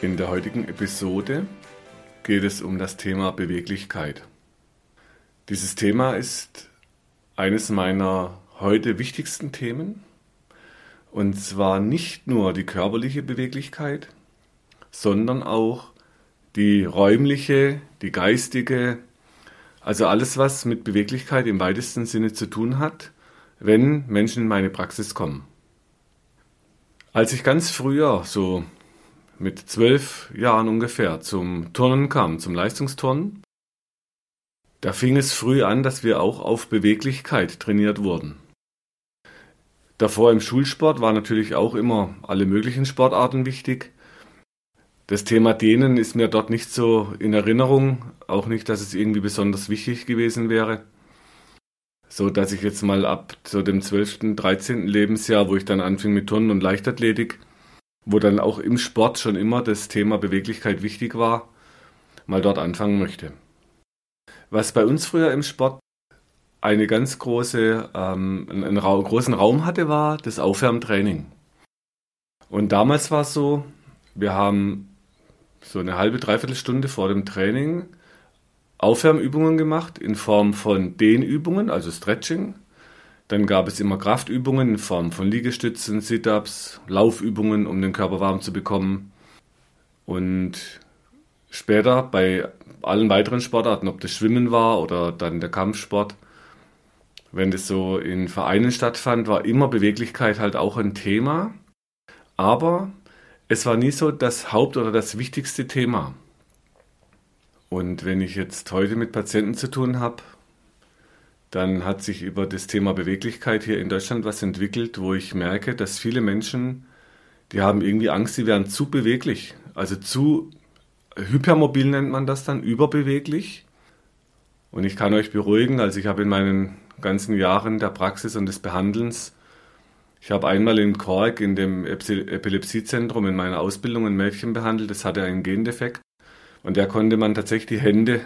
In der heutigen Episode geht es um das Thema Beweglichkeit. Dieses Thema ist eines meiner heute wichtigsten Themen. Und zwar nicht nur die körperliche Beweglichkeit, sondern auch die räumliche, die geistige, also alles, was mit Beweglichkeit im weitesten Sinne zu tun hat, wenn Menschen in meine Praxis kommen. Als ich ganz früher, so mit zwölf Jahren ungefähr zum Turnen kam, zum Leistungsturnen. Da fing es früh an, dass wir auch auf Beweglichkeit trainiert wurden. Davor im Schulsport war natürlich auch immer alle möglichen Sportarten wichtig. Das Thema Dehnen ist mir dort nicht so in Erinnerung, auch nicht, dass es irgendwie besonders wichtig gewesen wäre. So dass ich jetzt mal ab so dem 12., 13. Lebensjahr, wo ich dann anfing mit Turnen und Leichtathletik, wo dann auch im Sport schon immer das Thema Beweglichkeit wichtig war, mal dort anfangen möchte. Was bei uns früher im Sport eine ganz große, ähm, einen, einen Ra großen Raum hatte, war das Aufwärmtraining. Und damals war es so, wir haben so eine halbe, dreiviertel Stunde vor dem Training Aufwärmübungen gemacht in Form von Dehnübungen, also Stretching, dann gab es immer Kraftübungen in Form von Liegestützen, Sit-ups, Laufübungen, um den Körper warm zu bekommen. Und später bei allen weiteren Sportarten, ob das Schwimmen war oder dann der Kampfsport, wenn das so in Vereinen stattfand, war immer Beweglichkeit halt auch ein Thema. Aber es war nie so das Haupt- oder das wichtigste Thema. Und wenn ich jetzt heute mit Patienten zu tun habe, dann hat sich über das Thema Beweglichkeit hier in Deutschland was entwickelt, wo ich merke, dass viele Menschen, die haben irgendwie Angst, sie wären zu beweglich. Also zu hypermobil nennt man das dann, überbeweglich. Und ich kann euch beruhigen, also ich habe in meinen ganzen Jahren der Praxis und des Behandelns, ich habe einmal in Kork in dem Epilepsiezentrum in meiner Ausbildung ein Mädchen behandelt, das hatte einen Gendefekt. Und der konnte man tatsächlich die Hände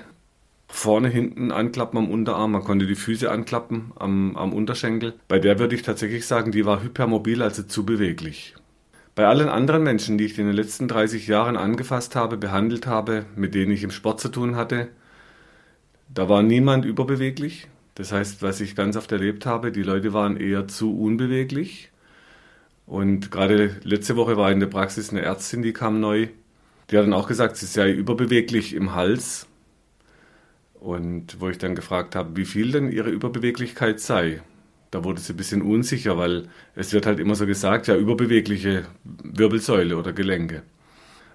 vorne, hinten anklappen am Unterarm, man konnte die Füße anklappen am, am Unterschenkel. Bei der würde ich tatsächlich sagen, die war hypermobil, also zu beweglich. Bei allen anderen Menschen, die ich in den letzten 30 Jahren angefasst habe, behandelt habe, mit denen ich im Sport zu tun hatte, da war niemand überbeweglich. Das heißt, was ich ganz oft erlebt habe, die Leute waren eher zu unbeweglich. Und gerade letzte Woche war in der Praxis eine Ärztin, die kam neu. Die hat dann auch gesagt, sie sei überbeweglich im Hals. Und wo ich dann gefragt habe, wie viel denn ihre Überbeweglichkeit sei, da wurde sie ein bisschen unsicher, weil es wird halt immer so gesagt, ja, überbewegliche Wirbelsäule oder Gelenke.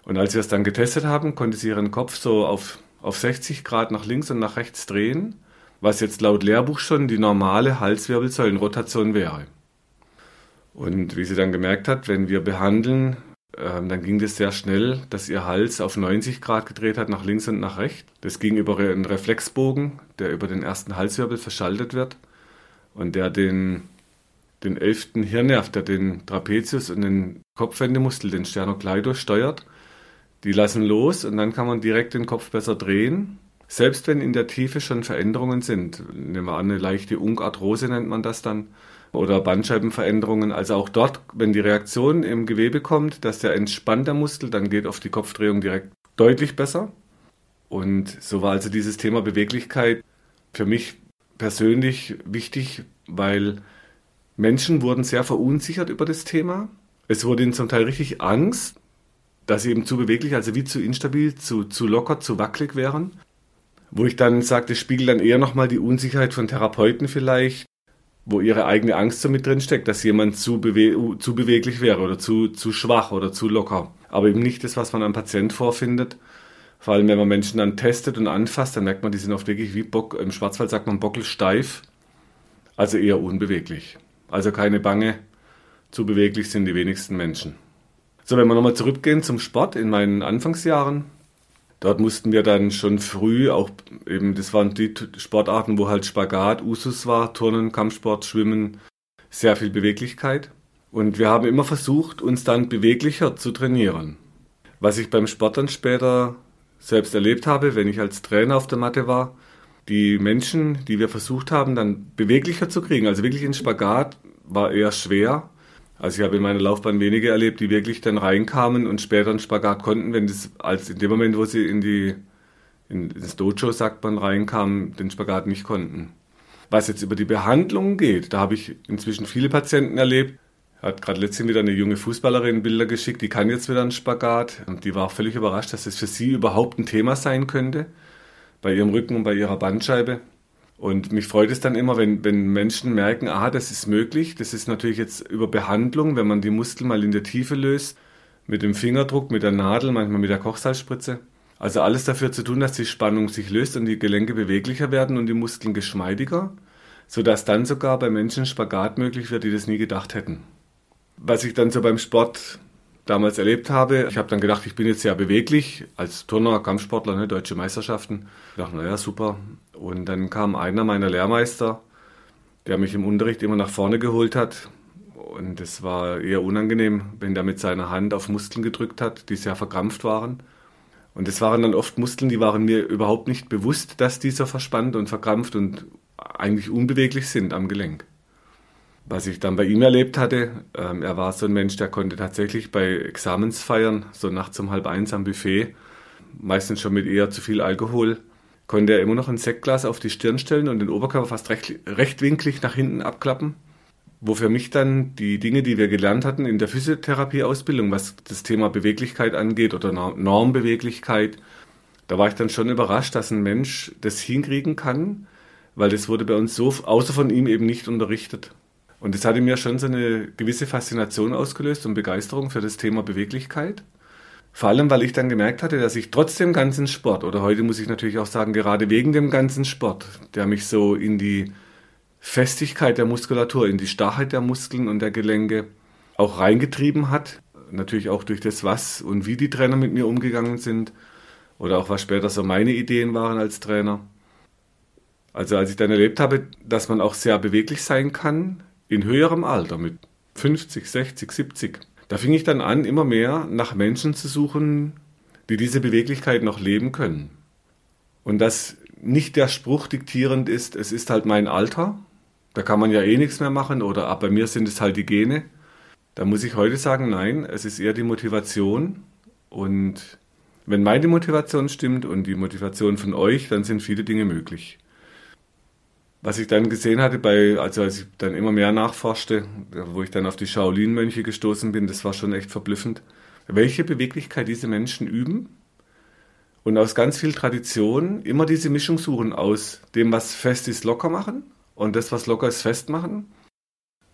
Und als wir es dann getestet haben, konnte sie ihren Kopf so auf, auf 60 Grad nach links und nach rechts drehen, was jetzt laut Lehrbuch schon die normale Halswirbelsäulenrotation wäre. Und wie sie dann gemerkt hat, wenn wir behandeln, ähm, dann ging das sehr schnell, dass ihr Hals auf 90 Grad gedreht hat, nach links und nach rechts. Das ging über einen Reflexbogen, der über den ersten Halswirbel verschaltet wird und der den, den elften Hirnnerv, der den Trapezius und den Kopfwendemuskel, den Sternocleidos, steuert. Die lassen los und dann kann man direkt den Kopf besser drehen. Selbst wenn in der Tiefe schon Veränderungen sind, nehmen wir an, eine leichte Unkarthrose nennt man das dann, oder Bandscheibenveränderungen. Also auch dort, wenn die Reaktion im Gewebe kommt, dass der entspannt Muskel, dann geht auf die Kopfdrehung direkt deutlich besser. Und so war also dieses Thema Beweglichkeit für mich persönlich wichtig, weil Menschen wurden sehr verunsichert über das Thema. Es wurde ihnen zum Teil richtig Angst, dass sie eben zu beweglich, also wie zu instabil, zu, zu locker, zu wackelig wären. Wo ich dann sagte, spiegelt dann eher nochmal die Unsicherheit von Therapeuten vielleicht, wo ihre eigene Angst so mit drin steckt, dass jemand zu, bewe zu beweglich wäre oder zu, zu schwach oder zu locker. Aber eben nicht das, was man am Patient vorfindet. Vor allem, wenn man Menschen dann testet und anfasst, dann merkt man, die sind oft wirklich wie Bock, im Schwarzwald sagt man bockelsteif, also eher unbeweglich. Also keine Bange, zu beweglich sind die wenigsten Menschen. So, wenn wir nochmal zurückgehen zum Sport in meinen Anfangsjahren, dort mussten wir dann schon früh auch eben, das waren die Sportarten, wo halt Spagat, Usus war, Turnen, Kampfsport, Schwimmen, sehr viel Beweglichkeit. Und wir haben immer versucht, uns dann beweglicher zu trainieren. Was ich beim Sport dann später selbst erlebt habe, wenn ich als Trainer auf der Matte war, die Menschen, die wir versucht haben, dann beweglicher zu kriegen, also wirklich in Spagat, war eher schwer. Also ich habe in meiner Laufbahn wenige erlebt, die wirklich dann reinkamen und später einen Spagat konnten, wenn das als in dem Moment, wo sie in die in das Dojo, sagt man, reinkamen, den Spagat nicht konnten. Was jetzt über die Behandlung geht, da habe ich inzwischen viele Patienten erlebt. Hat gerade letztens wieder eine junge Fußballerin Bilder geschickt, die kann jetzt wieder einen Spagat und die war völlig überrascht, dass es für sie überhaupt ein Thema sein könnte, bei ihrem Rücken und bei ihrer Bandscheibe. Und mich freut es dann immer, wenn, wenn Menschen merken, aha, das ist möglich. Das ist natürlich jetzt über Behandlung, wenn man die Muskeln mal in der Tiefe löst, mit dem Fingerdruck, mit der Nadel, manchmal mit der Kochsalzspritze. Also alles dafür zu tun, dass die Spannung sich löst und die Gelenke beweglicher werden und die Muskeln geschmeidiger, sodass dann sogar bei Menschen Spagat möglich wird, die das nie gedacht hätten. Was ich dann so beim Sport damals erlebt habe. Ich habe dann gedacht, ich bin jetzt sehr beweglich als Turner, Kampfsportler, ne, deutsche Meisterschaften. Ich dachte, naja, super. Und dann kam einer meiner Lehrmeister, der mich im Unterricht immer nach vorne geholt hat. Und es war eher unangenehm, wenn der mit seiner Hand auf Muskeln gedrückt hat, die sehr verkrampft waren. Und es waren dann oft Muskeln, die waren mir überhaupt nicht bewusst, dass die so verspannt und verkrampft und eigentlich unbeweglich sind am Gelenk was ich dann bei ihm erlebt hatte, ähm, er war so ein Mensch, der konnte tatsächlich bei Examensfeiern, so nachts um halb eins am Buffet, meistens schon mit eher zu viel Alkohol, konnte er immer noch ein Sektglas auf die Stirn stellen und den Oberkörper fast recht, rechtwinklig nach hinten abklappen. Wo für mich dann die Dinge, die wir gelernt hatten in der Physiotherapieausbildung, was das Thema Beweglichkeit angeht oder Normbeweglichkeit, da war ich dann schon überrascht, dass ein Mensch das hinkriegen kann, weil das wurde bei uns so außer von ihm eben nicht unterrichtet. Und das hatte mir schon so eine gewisse Faszination ausgelöst und Begeisterung für das Thema Beweglichkeit. Vor allem, weil ich dann gemerkt hatte, dass ich trotz dem ganzen Sport, oder heute muss ich natürlich auch sagen, gerade wegen dem ganzen Sport, der mich so in die Festigkeit der Muskulatur, in die Starrheit der Muskeln und der Gelenke auch reingetrieben hat. Natürlich auch durch das, was und wie die Trainer mit mir umgegangen sind. Oder auch was später so meine Ideen waren als Trainer. Also als ich dann erlebt habe, dass man auch sehr beweglich sein kann, in höherem Alter, mit 50, 60, 70, da fing ich dann an, immer mehr nach Menschen zu suchen, die diese Beweglichkeit noch leben können. Und dass nicht der Spruch diktierend ist, es ist halt mein Alter, da kann man ja eh nichts mehr machen oder ab bei mir sind es halt die Gene. Da muss ich heute sagen, nein, es ist eher die Motivation. Und wenn meine Motivation stimmt und die Motivation von euch, dann sind viele Dinge möglich. Was ich dann gesehen hatte, bei, also als ich dann immer mehr nachforschte, wo ich dann auf die Shaolin-Mönche gestoßen bin, das war schon echt verblüffend, welche Beweglichkeit diese Menschen üben und aus ganz viel Tradition immer diese Mischung suchen aus dem, was fest ist, locker machen und das, was locker ist, fest machen,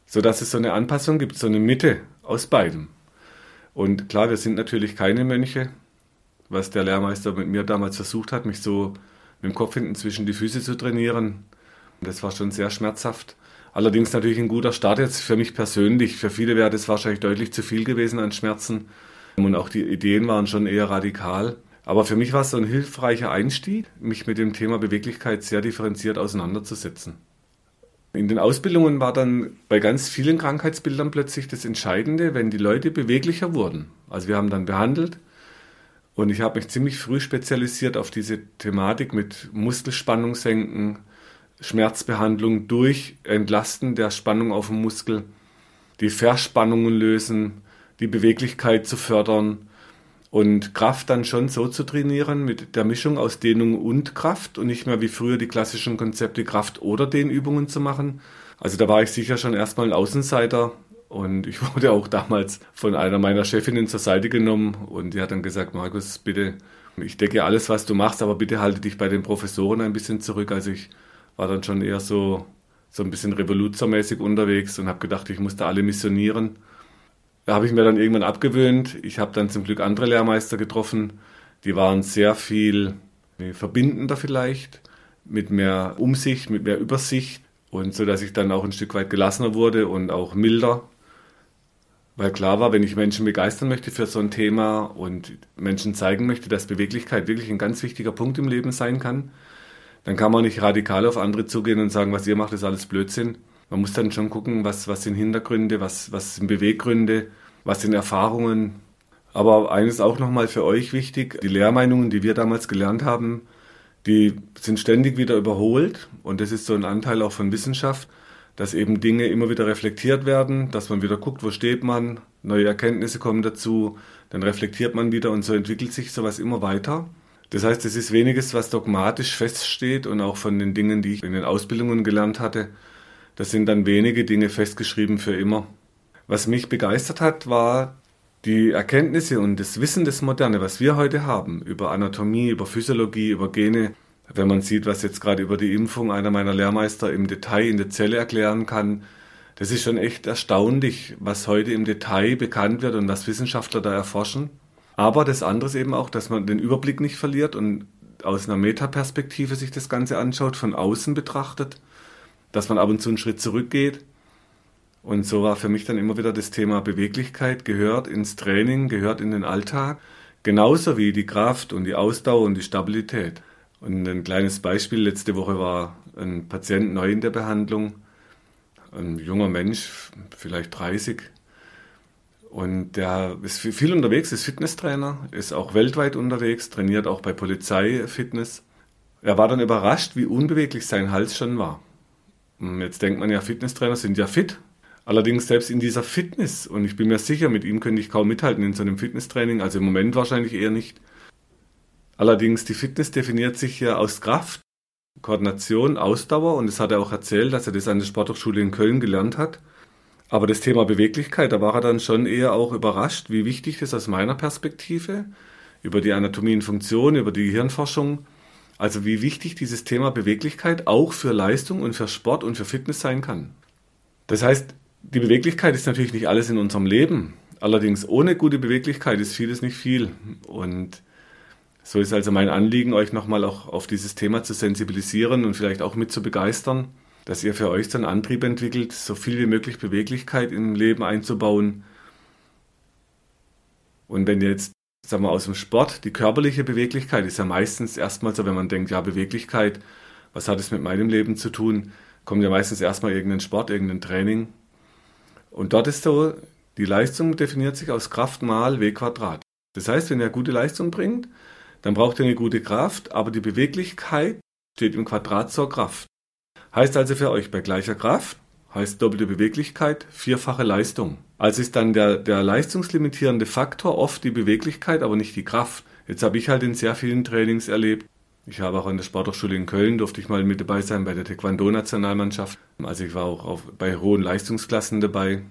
sodass es so eine Anpassung gibt, so eine Mitte aus beidem. Und klar, wir sind natürlich keine Mönche, was der Lehrmeister mit mir damals versucht hat, mich so mit dem Kopf hinten zwischen die Füße zu trainieren, das war schon sehr schmerzhaft. Allerdings natürlich ein guter Start jetzt für mich persönlich. Für viele wäre das wahrscheinlich deutlich zu viel gewesen an Schmerzen. Und auch die Ideen waren schon eher radikal. Aber für mich war es so ein hilfreicher Einstieg, mich mit dem Thema Beweglichkeit sehr differenziert auseinanderzusetzen. In den Ausbildungen war dann bei ganz vielen Krankheitsbildern plötzlich das Entscheidende, wenn die Leute beweglicher wurden. Also wir haben dann behandelt und ich habe mich ziemlich früh spezialisiert auf diese Thematik mit Muskelspannung senken, Schmerzbehandlung durch Entlasten der Spannung auf dem Muskel, die Verspannungen lösen, die Beweglichkeit zu fördern und Kraft dann schon so zu trainieren mit der Mischung aus Dehnung und Kraft und nicht mehr wie früher die klassischen Konzepte Kraft oder Dehnübungen zu machen. Also da war ich sicher schon erstmal ein Außenseiter und ich wurde auch damals von einer meiner Chefinnen zur Seite genommen und die hat dann gesagt, Markus, bitte, ich decke alles, was du machst, aber bitte halte dich bei den Professoren ein bisschen zurück. Also ich war dann schon eher so, so ein bisschen revoluzermäßig unterwegs und habe gedacht, ich musste alle missionieren. Da habe ich mir dann irgendwann abgewöhnt. Ich habe dann zum Glück andere Lehrmeister getroffen, die waren sehr viel verbindender vielleicht, mit mehr Umsicht, mit mehr Übersicht und so, dass ich dann auch ein Stück weit gelassener wurde und auch milder. Weil klar war, wenn ich Menschen begeistern möchte für so ein Thema und Menschen zeigen möchte, dass Beweglichkeit wirklich ein ganz wichtiger Punkt im Leben sein kann, dann kann man nicht radikal auf andere zugehen und sagen, was ihr macht, ist alles Blödsinn. Man muss dann schon gucken, was, was sind Hintergründe, was, was sind Beweggründe, was sind Erfahrungen. Aber eines auch nochmal für euch wichtig, die Lehrmeinungen, die wir damals gelernt haben, die sind ständig wieder überholt und das ist so ein Anteil auch von Wissenschaft, dass eben Dinge immer wieder reflektiert werden, dass man wieder guckt, wo steht man, neue Erkenntnisse kommen dazu, dann reflektiert man wieder und so entwickelt sich sowas immer weiter. Das heißt, es ist weniges, was dogmatisch feststeht und auch von den Dingen, die ich in den Ausbildungen gelernt hatte, das sind dann wenige Dinge festgeschrieben für immer. Was mich begeistert hat, war die Erkenntnisse und das Wissen des Moderne, was wir heute haben über Anatomie, über Physiologie, über Gene, wenn man sieht, was jetzt gerade über die Impfung einer meiner Lehrmeister im Detail in der Zelle erklären kann, das ist schon echt erstaunlich, was heute im Detail bekannt wird und was Wissenschaftler da erforschen. Aber das andere ist eben auch, dass man den Überblick nicht verliert und aus einer Metaperspektive sich das Ganze anschaut, von außen betrachtet, dass man ab und zu einen Schritt zurückgeht und so war für mich dann immer wieder das Thema Beweglichkeit gehört ins Training, gehört in den Alltag, genauso wie die Kraft und die Ausdauer und die Stabilität. Und ein kleines Beispiel, letzte Woche war ein Patient neu in der Behandlung, ein junger Mensch, vielleicht 30, und der ist viel unterwegs, ist Fitnesstrainer, ist auch weltweit unterwegs, trainiert auch bei Polizeifitness. Er war dann überrascht, wie unbeweglich sein Hals schon war. Jetzt denkt man ja, Fitnesstrainer sind ja fit, Allerdings selbst in dieser Fitness, und ich bin mir sicher, mit ihm könnte ich kaum mithalten in so einem Fitnesstraining, also im Moment wahrscheinlich eher nicht. Allerdings, die Fitness definiert sich ja aus Kraft, Koordination, Ausdauer, und das hat er auch erzählt, dass er das an der Sporthochschule in Köln gelernt hat. Aber das Thema Beweglichkeit, da war er dann schon eher auch überrascht, wie wichtig das aus meiner Perspektive, über die Anatomie und Funktion, über die Gehirnforschung, also wie wichtig dieses Thema Beweglichkeit auch für Leistung und für Sport und für Fitness sein kann. Das heißt, die Beweglichkeit ist natürlich nicht alles in unserem Leben. Allerdings ohne gute Beweglichkeit ist vieles nicht viel. Und so ist also mein Anliegen, euch nochmal auch auf dieses Thema zu sensibilisieren und vielleicht auch mit zu begeistern, dass ihr für euch so einen Antrieb entwickelt, so viel wie möglich Beweglichkeit im Leben einzubauen. Und wenn ihr jetzt, sagen wir, aus dem Sport, die körperliche Beweglichkeit ist ja meistens erstmal so, wenn man denkt, ja, Beweglichkeit, was hat es mit meinem Leben zu tun, kommt ja meistens erstmal irgendein Sport, irgendein Training. Und dort ist so, die Leistung definiert sich aus Kraft mal W Quadrat. Das heißt, wenn er gute Leistung bringt, dann braucht er eine gute Kraft, aber die Beweglichkeit steht im Quadrat zur Kraft. Heißt also für euch bei gleicher Kraft, heißt doppelte Beweglichkeit, vierfache Leistung. Also ist dann der, der leistungslimitierende Faktor oft die Beweglichkeit, aber nicht die Kraft. Jetzt habe ich halt in sehr vielen Trainings erlebt, ich habe auch an der Sporthochschule in Köln, durfte ich mal mit dabei sein bei der Taekwondo-Nationalmannschaft. Also ich war auch auf, bei hohen Leistungsklassen dabei.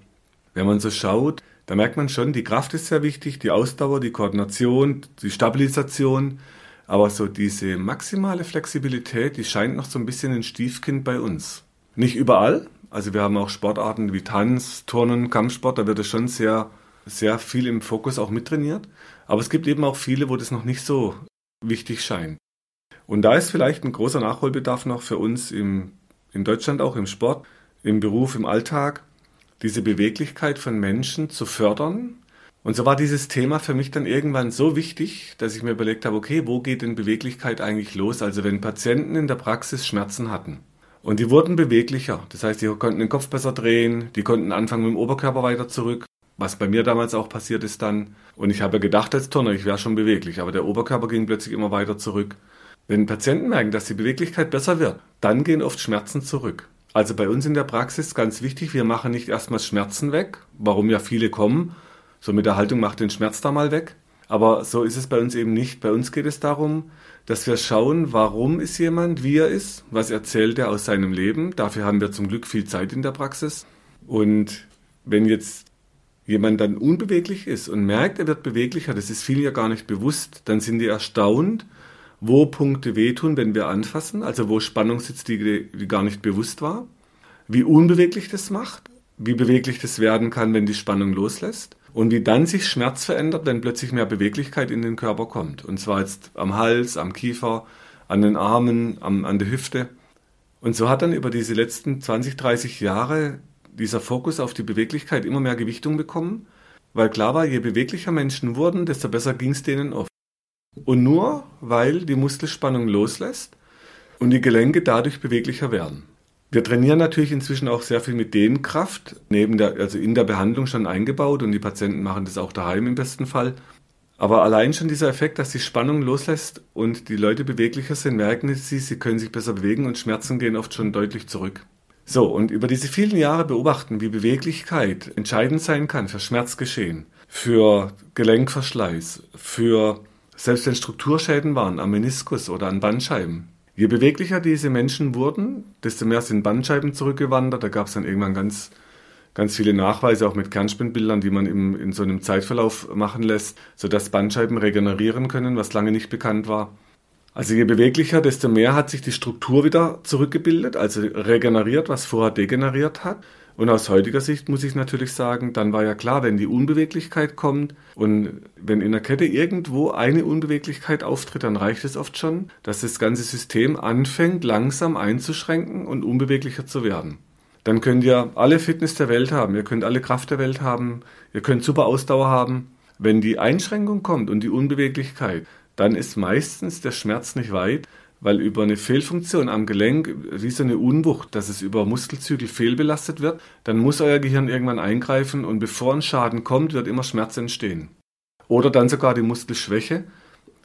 Wenn man so schaut, da merkt man schon, die Kraft ist sehr wichtig, die Ausdauer, die Koordination, die Stabilisation. Aber so diese maximale Flexibilität, die scheint noch so ein bisschen ein Stiefkind bei uns. Nicht überall. Also wir haben auch Sportarten wie Tanz, Turnen, Kampfsport, da wird es schon sehr, sehr viel im Fokus auch mittrainiert. Aber es gibt eben auch viele, wo das noch nicht so wichtig scheint. Und da ist vielleicht ein großer Nachholbedarf noch für uns im, in Deutschland auch im Sport, im Beruf, im Alltag, diese Beweglichkeit von Menschen zu fördern. Und so war dieses Thema für mich dann irgendwann so wichtig, dass ich mir überlegt habe, okay, wo geht denn Beweglichkeit eigentlich los? Also wenn Patienten in der Praxis Schmerzen hatten und die wurden beweglicher, das heißt, die konnten den Kopf besser drehen, die konnten anfangen mit dem Oberkörper weiter zurück, was bei mir damals auch passiert ist dann. Und ich habe gedacht als Turner, ich wäre schon beweglich, aber der Oberkörper ging plötzlich immer weiter zurück. Wenn Patienten merken, dass die Beweglichkeit besser wird, dann gehen oft Schmerzen zurück. Also bei uns in der Praxis ganz wichtig, wir machen nicht erstmal Schmerzen weg, warum ja viele kommen. So mit der Haltung macht den Schmerz da mal weg. Aber so ist es bei uns eben nicht. Bei uns geht es darum, dass wir schauen, warum ist jemand, wie er ist, was erzählt er aus seinem Leben. Dafür haben wir zum Glück viel Zeit in der Praxis. Und wenn jetzt jemand dann unbeweglich ist und merkt, er wird beweglicher, das ist vielen ja gar nicht bewusst, dann sind die erstaunt, wo Punkte wehtun, wenn wir anfassen, also wo Spannung sitzt, die, die gar nicht bewusst war, wie unbeweglich das macht, wie beweglich das werden kann, wenn die Spannung loslässt und wie dann sich Schmerz verändert, wenn plötzlich mehr Beweglichkeit in den Körper kommt. Und zwar jetzt am Hals, am Kiefer, an den Armen, am, an der Hüfte. Und so hat dann über diese letzten 20, 30 Jahre dieser Fokus auf die Beweglichkeit immer mehr Gewichtung bekommen. weil klar war, je beweglicher Menschen wurden, desto besser ging es denen oft. Und nur weil die Muskelspannung loslässt und die Gelenke dadurch beweglicher werden. Wir trainieren natürlich inzwischen auch sehr viel mit Dehnkraft, neben der, also in der Behandlung schon eingebaut und die Patienten machen das auch daheim im besten Fall. Aber allein schon dieser Effekt, dass die Spannung loslässt und die Leute beweglicher sind, merken sie, sie können sich besser bewegen und Schmerzen gehen oft schon deutlich zurück. So, und über diese vielen Jahre beobachten, wie Beweglichkeit entscheidend sein kann für Schmerzgeschehen, für Gelenkverschleiß, für selbst wenn Strukturschäden waren am Meniskus oder an Bandscheiben. Je beweglicher diese Menschen wurden, desto mehr sind Bandscheiben zurückgewandert. Da gab es dann irgendwann ganz, ganz viele Nachweise, auch mit Kernspinbildern, die man im, in so einem Zeitverlauf machen lässt, sodass Bandscheiben regenerieren können, was lange nicht bekannt war. Also je beweglicher, desto mehr hat sich die Struktur wieder zurückgebildet, also regeneriert, was vorher degeneriert hat. Und aus heutiger Sicht muss ich natürlich sagen, dann war ja klar, wenn die Unbeweglichkeit kommt und wenn in der Kette irgendwo eine Unbeweglichkeit auftritt, dann reicht es oft schon, dass das ganze System anfängt langsam einzuschränken und unbeweglicher zu werden. Dann könnt ihr alle Fitness der Welt haben, ihr könnt alle Kraft der Welt haben, ihr könnt super Ausdauer haben. Wenn die Einschränkung kommt und die Unbeweglichkeit, dann ist meistens der Schmerz nicht weit, weil über eine Fehlfunktion am Gelenk, wie so eine Unwucht, dass es über Muskelzügel fehlbelastet wird, dann muss euer Gehirn irgendwann eingreifen und bevor ein Schaden kommt, wird immer Schmerz entstehen. Oder dann sogar die Muskelschwäche,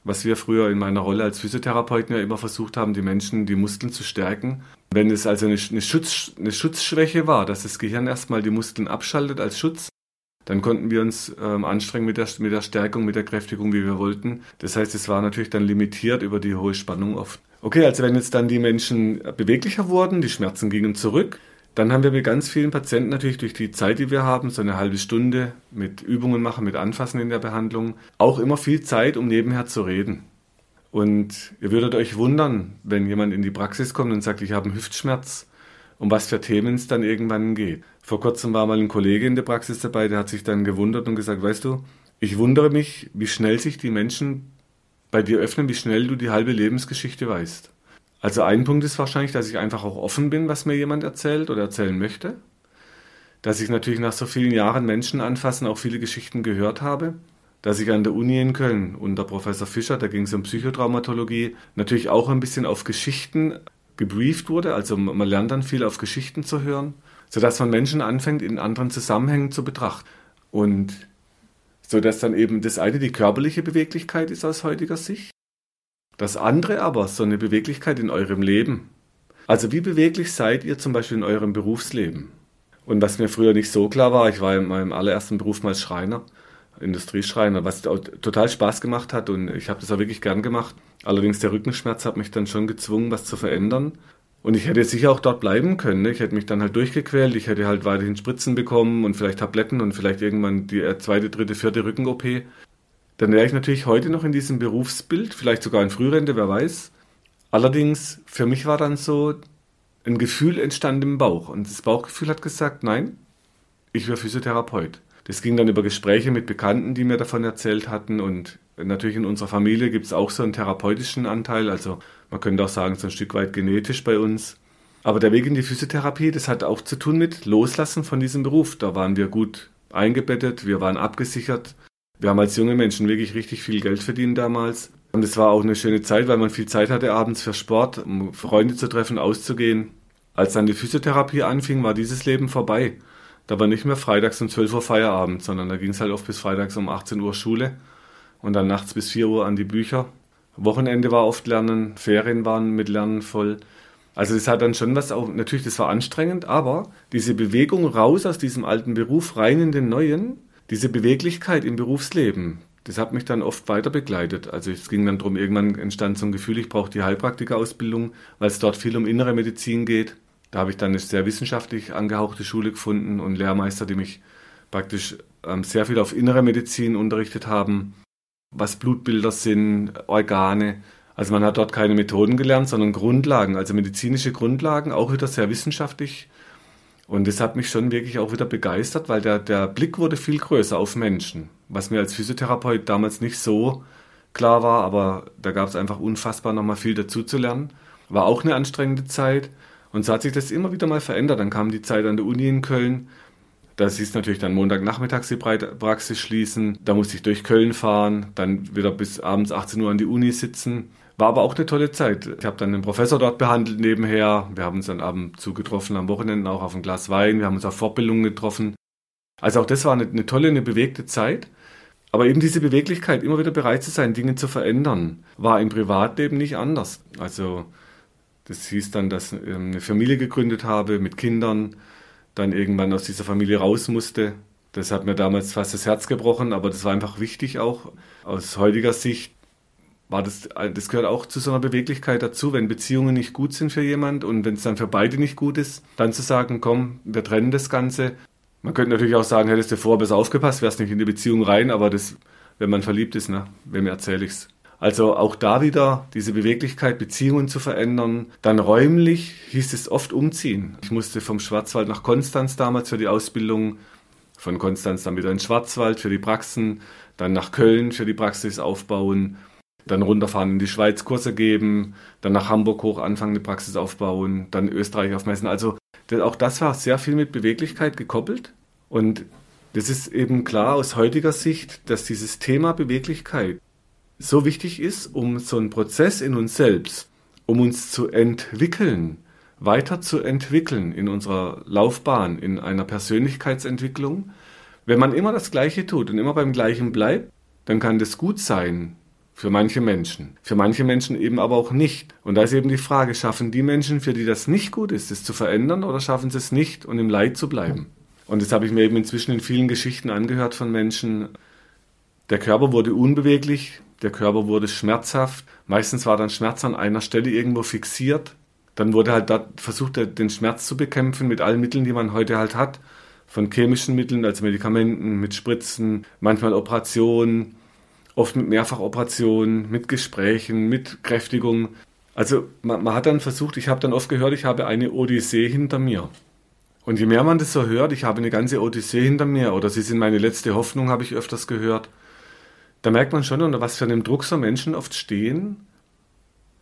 was wir früher in meiner Rolle als Physiotherapeuten ja immer versucht haben, die Menschen, die Muskeln zu stärken. Wenn es also eine, Schutz, eine Schutzschwäche war, dass das Gehirn erstmal die Muskeln abschaltet als Schutz, dann konnten wir uns ähm, anstrengen mit der, mit der Stärkung, mit der Kräftigung, wie wir wollten. Das heißt, es war natürlich dann limitiert über die hohe Spannung oft. Okay, also wenn jetzt dann die Menschen beweglicher wurden, die Schmerzen gingen zurück, dann haben wir mit ganz vielen Patienten natürlich durch die Zeit, die wir haben, so eine halbe Stunde mit Übungen machen, mit Anfassen in der Behandlung, auch immer viel Zeit, um nebenher zu reden. Und ihr würdet euch wundern, wenn jemand in die Praxis kommt und sagt, ich habe einen Hüftschmerz, um was für Themen es dann irgendwann geht. Vor kurzem war mal ein Kollege in der Praxis dabei, der hat sich dann gewundert und gesagt, weißt du, ich wundere mich, wie schnell sich die Menschen bei dir öffnen, wie schnell du die halbe Lebensgeschichte weißt. Also ein Punkt ist wahrscheinlich, dass ich einfach auch offen bin, was mir jemand erzählt oder erzählen möchte. Dass ich natürlich nach so vielen Jahren Menschen anfassen auch viele Geschichten gehört habe. Dass ich an der Uni in Köln unter Professor Fischer, da ging es um Psychotraumatologie, natürlich auch ein bisschen auf Geschichten gebrieft wurde. Also man lernt dann viel auf Geschichten zu hören, sodass man Menschen anfängt, in anderen Zusammenhängen zu betrachten. Und so dass dann eben das eine die körperliche Beweglichkeit ist aus heutiger Sicht, das andere aber so eine Beweglichkeit in eurem Leben. Also wie beweglich seid ihr zum Beispiel in eurem Berufsleben? Und was mir früher nicht so klar war, ich war in meinem allerersten Beruf mal Schreiner, Industrieschreiner, was total Spaß gemacht hat und ich habe das auch wirklich gern gemacht. Allerdings der Rückenschmerz hat mich dann schon gezwungen, was zu verändern. Und ich hätte sicher auch dort bleiben können. Ne? Ich hätte mich dann halt durchgequält, ich hätte halt weiterhin Spritzen bekommen und vielleicht Tabletten und vielleicht irgendwann die äh, zweite, dritte, vierte Rücken-OP. Dann wäre ich natürlich heute noch in diesem Berufsbild, vielleicht sogar in Frührente, wer weiß. Allerdings, für mich war dann so ein Gefühl entstanden im Bauch. Und das Bauchgefühl hat gesagt, nein, ich wäre Physiotherapeut. Das ging dann über Gespräche mit Bekannten, die mir davon erzählt hatten. Und natürlich in unserer Familie gibt es auch so einen therapeutischen Anteil. Also man könnte auch sagen, so ein Stück weit genetisch bei uns. Aber der Weg in die Physiotherapie, das hat auch zu tun mit Loslassen von diesem Beruf. Da waren wir gut eingebettet, wir waren abgesichert. Wir haben als junge Menschen wirklich richtig viel Geld verdient damals. Und es war auch eine schöne Zeit, weil man viel Zeit hatte abends für Sport, um Freunde zu treffen, auszugehen. Als dann die Physiotherapie anfing, war dieses Leben vorbei. Da war nicht mehr freitags um 12 Uhr Feierabend, sondern da ging es halt oft bis freitags um 18 Uhr Schule und dann nachts bis 4 Uhr an die Bücher Wochenende war oft Lernen, Ferien waren mit Lernen voll. Also das hat dann schon was auch, natürlich, das war anstrengend, aber diese Bewegung raus aus diesem alten Beruf rein in den neuen, diese Beweglichkeit im Berufsleben, das hat mich dann oft weiter begleitet. Also es ging dann darum, irgendwann entstand so ein Gefühl, ich brauche die Heilpraktikerausbildung, weil es dort viel um innere Medizin geht. Da habe ich dann eine sehr wissenschaftlich angehauchte Schule gefunden und Lehrmeister, die mich praktisch ähm, sehr viel auf innere Medizin unterrichtet haben was Blutbilder sind, Organe. Also man hat dort keine Methoden gelernt, sondern Grundlagen, also medizinische Grundlagen, auch wieder sehr wissenschaftlich. Und das hat mich schon wirklich auch wieder begeistert, weil der, der Blick wurde viel größer auf Menschen, was mir als Physiotherapeut damals nicht so klar war, aber da gab es einfach unfassbar nochmal viel dazu zu lernen. War auch eine anstrengende Zeit und so hat sich das immer wieder mal verändert. Dann kam die Zeit an der Uni in Köln, Das hieß natürlich dann Montagnachmittags die Praxis schließen. Da musste ich durch Köln fahren, dann wieder bis abends 18 Uhr an die Uni sitzen. War aber auch eine tolle Zeit. Ich habe dann einen Professor dort behandelt nebenher. Wir haben uns dann ab und zu getroffen, am Wochenende auch auf ein Glas Wein. Wir haben uns auf Fortbildungen getroffen. Also auch das war eine, eine tolle, eine bewegte Zeit. Aber eben diese Beweglichkeit, immer wieder bereit zu sein, Dinge zu verändern, war im Privatleben nicht anders. Also das hieß dann, dass ich eine Familie gegründet habe mit Kindern, dann irgendwann aus dieser Familie raus musste. Das hat mir damals fast das Herz gebrochen, aber das war einfach wichtig auch. Aus heutiger Sicht war das, das gehört auch zu so einer Beweglichkeit dazu, wenn Beziehungen nicht gut sind für jemand und wenn es dann für beide nicht gut ist, dann zu sagen, komm, wir trennen das Ganze. Man könnte natürlich auch sagen, hättest du vorher besser aufgepasst, wärst nicht in die Beziehung rein, aber das, wenn man verliebt ist, ne, wem erzähle ich's? Also auch da wieder diese Beweglichkeit, Beziehungen zu verändern. Dann räumlich hieß es oft umziehen. Ich musste vom Schwarzwald nach Konstanz damals für die Ausbildung, von Konstanz dann wieder in Schwarzwald für die Praxen, dann nach Köln für die Praxis aufbauen, dann runterfahren in die Schweiz Kurse geben, dann nach Hamburg hoch anfangen, die Praxis aufbauen, dann Österreich aufmessen. Also auch das war sehr viel mit Beweglichkeit gekoppelt. Und das ist eben klar aus heutiger Sicht, dass dieses Thema Beweglichkeit so wichtig ist, um so einen Prozess in uns selbst, um uns zu entwickeln, weiterzuentwickeln in unserer Laufbahn, in einer Persönlichkeitsentwicklung. Wenn man immer das Gleiche tut und immer beim Gleichen bleibt, dann kann das gut sein für manche Menschen. Für manche Menschen eben aber auch nicht. Und da ist eben die Frage, schaffen die Menschen, für die das nicht gut ist, es zu verändern oder schaffen sie es nicht und im Leid zu bleiben? Und das habe ich mir eben inzwischen in vielen Geschichten angehört von Menschen. Der Körper wurde unbeweglich, der Körper wurde schmerzhaft. Meistens war dann Schmerz an einer Stelle irgendwo fixiert. Dann wurde halt da versucht, den Schmerz zu bekämpfen mit allen Mitteln, die man heute halt hat. Von chemischen Mitteln, also Medikamenten, mit Spritzen, manchmal Operationen, oft mit Mehrfachoperationen, mit Gesprächen, mit Kräftigung. Also man, man hat dann versucht, ich habe dann oft gehört, ich habe eine Odyssee hinter mir. Und je mehr man das so hört, ich habe eine ganze Odyssee hinter mir oder Sie sind meine letzte Hoffnung, habe ich öfters gehört, da merkt man schon, unter was für einem Druck so Menschen oft stehen,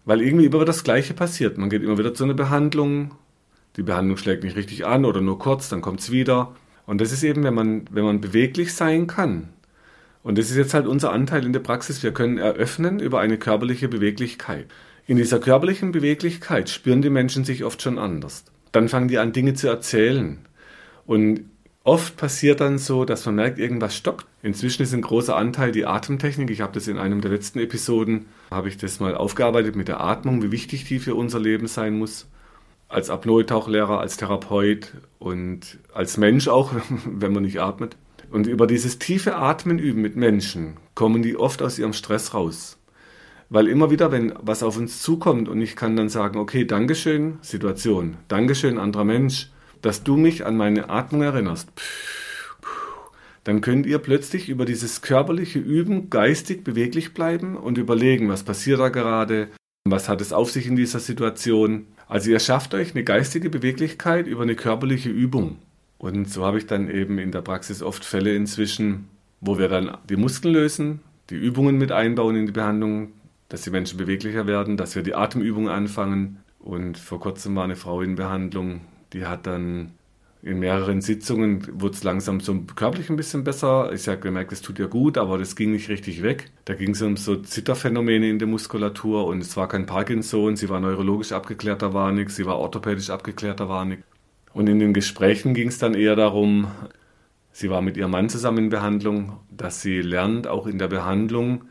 weil irgendwie immer wieder das Gleiche passiert. Man geht immer wieder zu einer Behandlung, die Behandlung schlägt nicht richtig an oder nur kurz, dann kommt es wieder. Und das ist eben, wenn man, wenn man beweglich sein kann. Und das ist jetzt halt unser Anteil in der Praxis. Wir können eröffnen über eine körperliche Beweglichkeit. In dieser körperlichen Beweglichkeit spüren die Menschen sich oft schon anders. Dann fangen die an, Dinge zu erzählen. Und Oft passiert dann so, dass man merkt, irgendwas stockt. Inzwischen ist ein großer Anteil die Atemtechnik. Ich habe das in einem der letzten Episoden, habe ich das mal aufgearbeitet mit der Atmung, wie wichtig die für unser Leben sein muss. Als Apnoe-Tauchlehrer, als Therapeut und als Mensch auch, wenn man nicht atmet. Und über dieses tiefe Atmen üben mit Menschen kommen die oft aus ihrem Stress raus. Weil immer wieder, wenn was auf uns zukommt und ich kann dann sagen, okay, Dankeschön, Situation, Dankeschön, anderer Mensch, dass du mich an meine Atmung erinnerst. Dann könnt ihr plötzlich über dieses körperliche Üben geistig beweglich bleiben und überlegen, was passiert da gerade, was hat es auf sich in dieser Situation. Also ihr schafft euch eine geistige Beweglichkeit über eine körperliche Übung. Und so habe ich dann eben in der Praxis oft Fälle inzwischen, wo wir dann die Muskeln lösen, die Übungen mit einbauen in die Behandlung, dass die Menschen beweglicher werden, dass wir die Atemübungen anfangen. Und vor kurzem war eine Frau in Behandlung, die hat dann in mehreren Sitzungen wurde es langsam so körperlich ein bisschen besser. Ich habe gemerkt, es tut ihr gut, aber das ging nicht richtig weg. Da ging es um so Zitterphänomene in der Muskulatur und es war kein Parkinson, sie war neurologisch abgeklärt, da war nichts, sie war orthopädisch abgeklärt, da war nichts. Und in den Gesprächen ging es dann eher darum, sie war mit ihrem Mann zusammen in Behandlung, dass sie lernt, auch in der Behandlung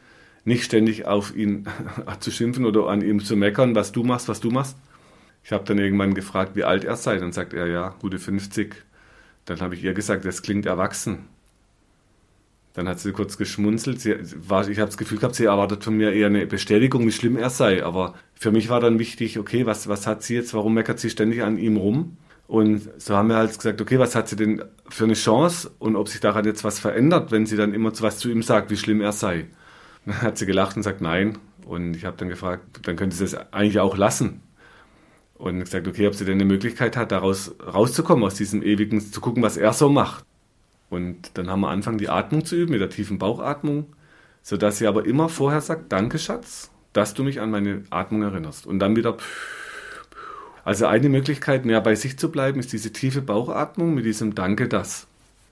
nicht ständig auf ihn zu schimpfen oder an ihm zu meckern, was du machst, was du machst, ich habe dann irgendwann gefragt, wie alt er sei. Dann sagt er, ja, gute 50. Dann habe ich ihr gesagt, das klingt erwachsen. Dann hat sie kurz geschmunzelt. Sie war, ich habe das Gefühl gehabt, sie erwartet von mir eher eine Bestätigung, wie schlimm er sei. Aber für mich war dann wichtig, okay, was, was hat sie jetzt? Warum meckert sie ständig an ihm rum? Und so haben wir halt gesagt, okay, was hat sie denn für eine Chance und ob sich daran jetzt was verändert, wenn sie dann immer was zu ihm sagt, wie schlimm er sei. Dann hat sie gelacht und sagt nein. Und ich habe dann gefragt, dann könnte sie das eigentlich auch lassen und gesagt, okay, ob sie denn eine Möglichkeit hat, daraus rauszukommen, aus diesem ewigen, zu gucken, was er so macht. Und dann haben wir angefangen, die Atmung zu üben, mit der tiefen Bauchatmung, sodass sie aber immer vorher sagt, danke Schatz, dass du mich an meine Atmung erinnerst. Und dann wieder. Also eine Möglichkeit, mehr bei sich zu bleiben, ist diese tiefe Bauchatmung mit diesem Danke das.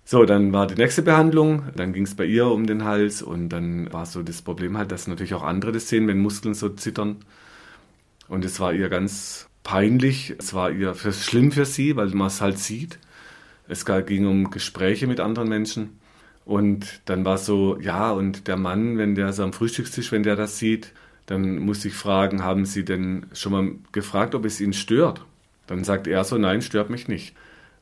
So, dann war die nächste Behandlung, dann ging es bei ihr um den Hals und dann war so das Problem halt, dass natürlich auch andere das sehen, wenn Muskeln so zittern. Und es war ihr ganz peinlich, es war ihr für, schlimm für sie, weil man es halt sieht. Es ging um Gespräche mit anderen Menschen. Und dann war so, ja, und der Mann, wenn der so am Frühstückstisch, wenn der das sieht, dann muss ich fragen, haben Sie denn schon mal gefragt, ob es ihn stört? Dann sagt er so, nein, stört mich nicht.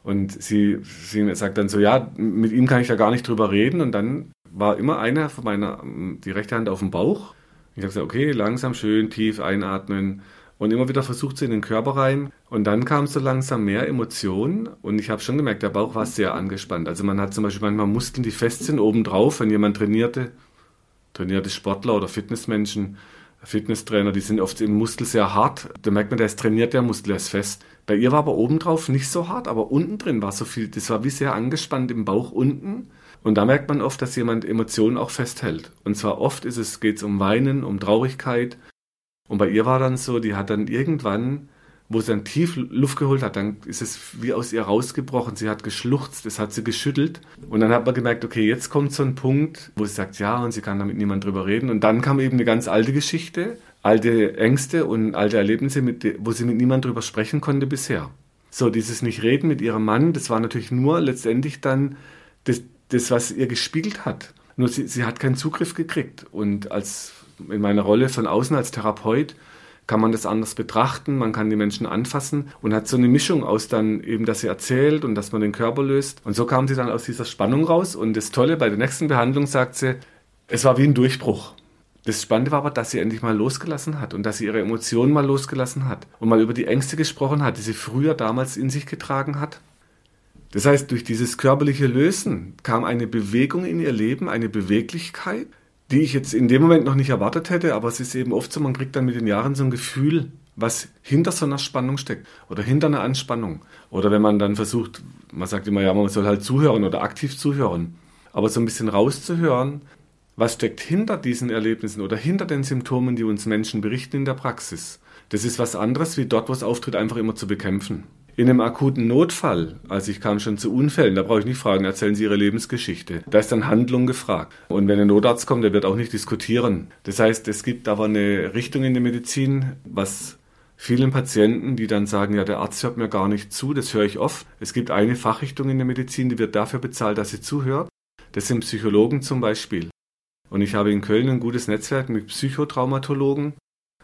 Und sie, sie sagt dann so, ja, mit ihm kann ich da gar nicht drüber reden. Und dann war immer einer von meiner, die rechte Hand auf dem Bauch. Ich habe gesagt, okay, langsam, schön, tief einatmen. Und immer wieder versucht sie in den Körper rein. Und dann kam so langsam mehr Emotionen. Und ich habe schon gemerkt, der Bauch war sehr angespannt. Also man hat zum Beispiel manchmal Muskeln, die fest sind, obendrauf, wenn jemand trainierte, trainierte Sportler oder Fitnessmenschen, Fitnesstrainer, die sind oft im Muskel sehr hart. Da merkt man, der ist trainiert, der Muskel ist fest. Bei ihr war aber obendrauf nicht so hart, aber unten drin war so viel, das war wie sehr angespannt im Bauch unten. Und da merkt man oft, dass jemand Emotionen auch festhält. Und zwar oft geht es um Weinen, um Traurigkeit. Und bei ihr war dann so, die hat dann irgendwann wo sie dann tief Luft geholt hat, dann ist es wie aus ihr rausgebrochen. Sie hat geschluchzt, es hat sie geschüttelt. Und dann hat man gemerkt, okay, jetzt kommt so ein Punkt, wo sie sagt, ja, und sie kann damit niemand drüber reden. Und dann kam eben eine ganz alte Geschichte, alte Ängste und alte Erlebnisse, mit, wo sie mit niemand drüber sprechen konnte bisher. So, dieses Nicht-Reden mit ihrem Mann, das war natürlich nur letztendlich dann das, das was ihr gespiegelt hat. Nur sie, sie hat keinen Zugriff gekriegt. Und als in meiner Rolle von außen als Therapeut kann man das anders betrachten, man kann die Menschen anfassen und hat so eine Mischung aus dann eben, dass sie erzählt und dass man den Körper löst. Und so kam sie dann aus dieser Spannung raus. Und das Tolle bei der nächsten Behandlung sagt sie, es war wie ein Durchbruch. Das Spannende war aber, dass sie endlich mal losgelassen hat und dass sie ihre Emotionen mal losgelassen hat und mal über die Ängste gesprochen hat, die sie früher damals in sich getragen hat. Das heißt, durch dieses körperliche Lösen kam eine Bewegung in ihr Leben, eine Beweglichkeit, die ich jetzt in dem Moment noch nicht erwartet hätte, aber es ist eben oft so, man kriegt dann mit den Jahren so ein Gefühl, was hinter so einer Spannung steckt oder hinter einer Anspannung. Oder wenn man dann versucht, man sagt immer, ja, man soll halt zuhören oder aktiv zuhören, aber so ein bisschen rauszuhören, was steckt hinter diesen Erlebnissen oder hinter den Symptomen, die uns Menschen berichten in der Praxis. Das ist was anderes, wie dort, wo es auftritt, einfach immer zu bekämpfen. In einem akuten Notfall, also ich kam schon zu Unfällen, da brauche ich nicht fragen, erzählen Sie Ihre Lebensgeschichte. Da ist dann Handlung gefragt. Und wenn ein Notarzt kommt, der wird auch nicht diskutieren. Das heißt, es gibt aber eine Richtung in der Medizin, was vielen Patienten, die dann sagen, ja, der Arzt hört mir gar nicht zu, das höre ich oft. Es gibt eine Fachrichtung in der Medizin, die wird dafür bezahlt, dass sie zuhört. Das sind Psychologen zum Beispiel. Und ich habe in Köln ein gutes Netzwerk mit Psychotraumatologen,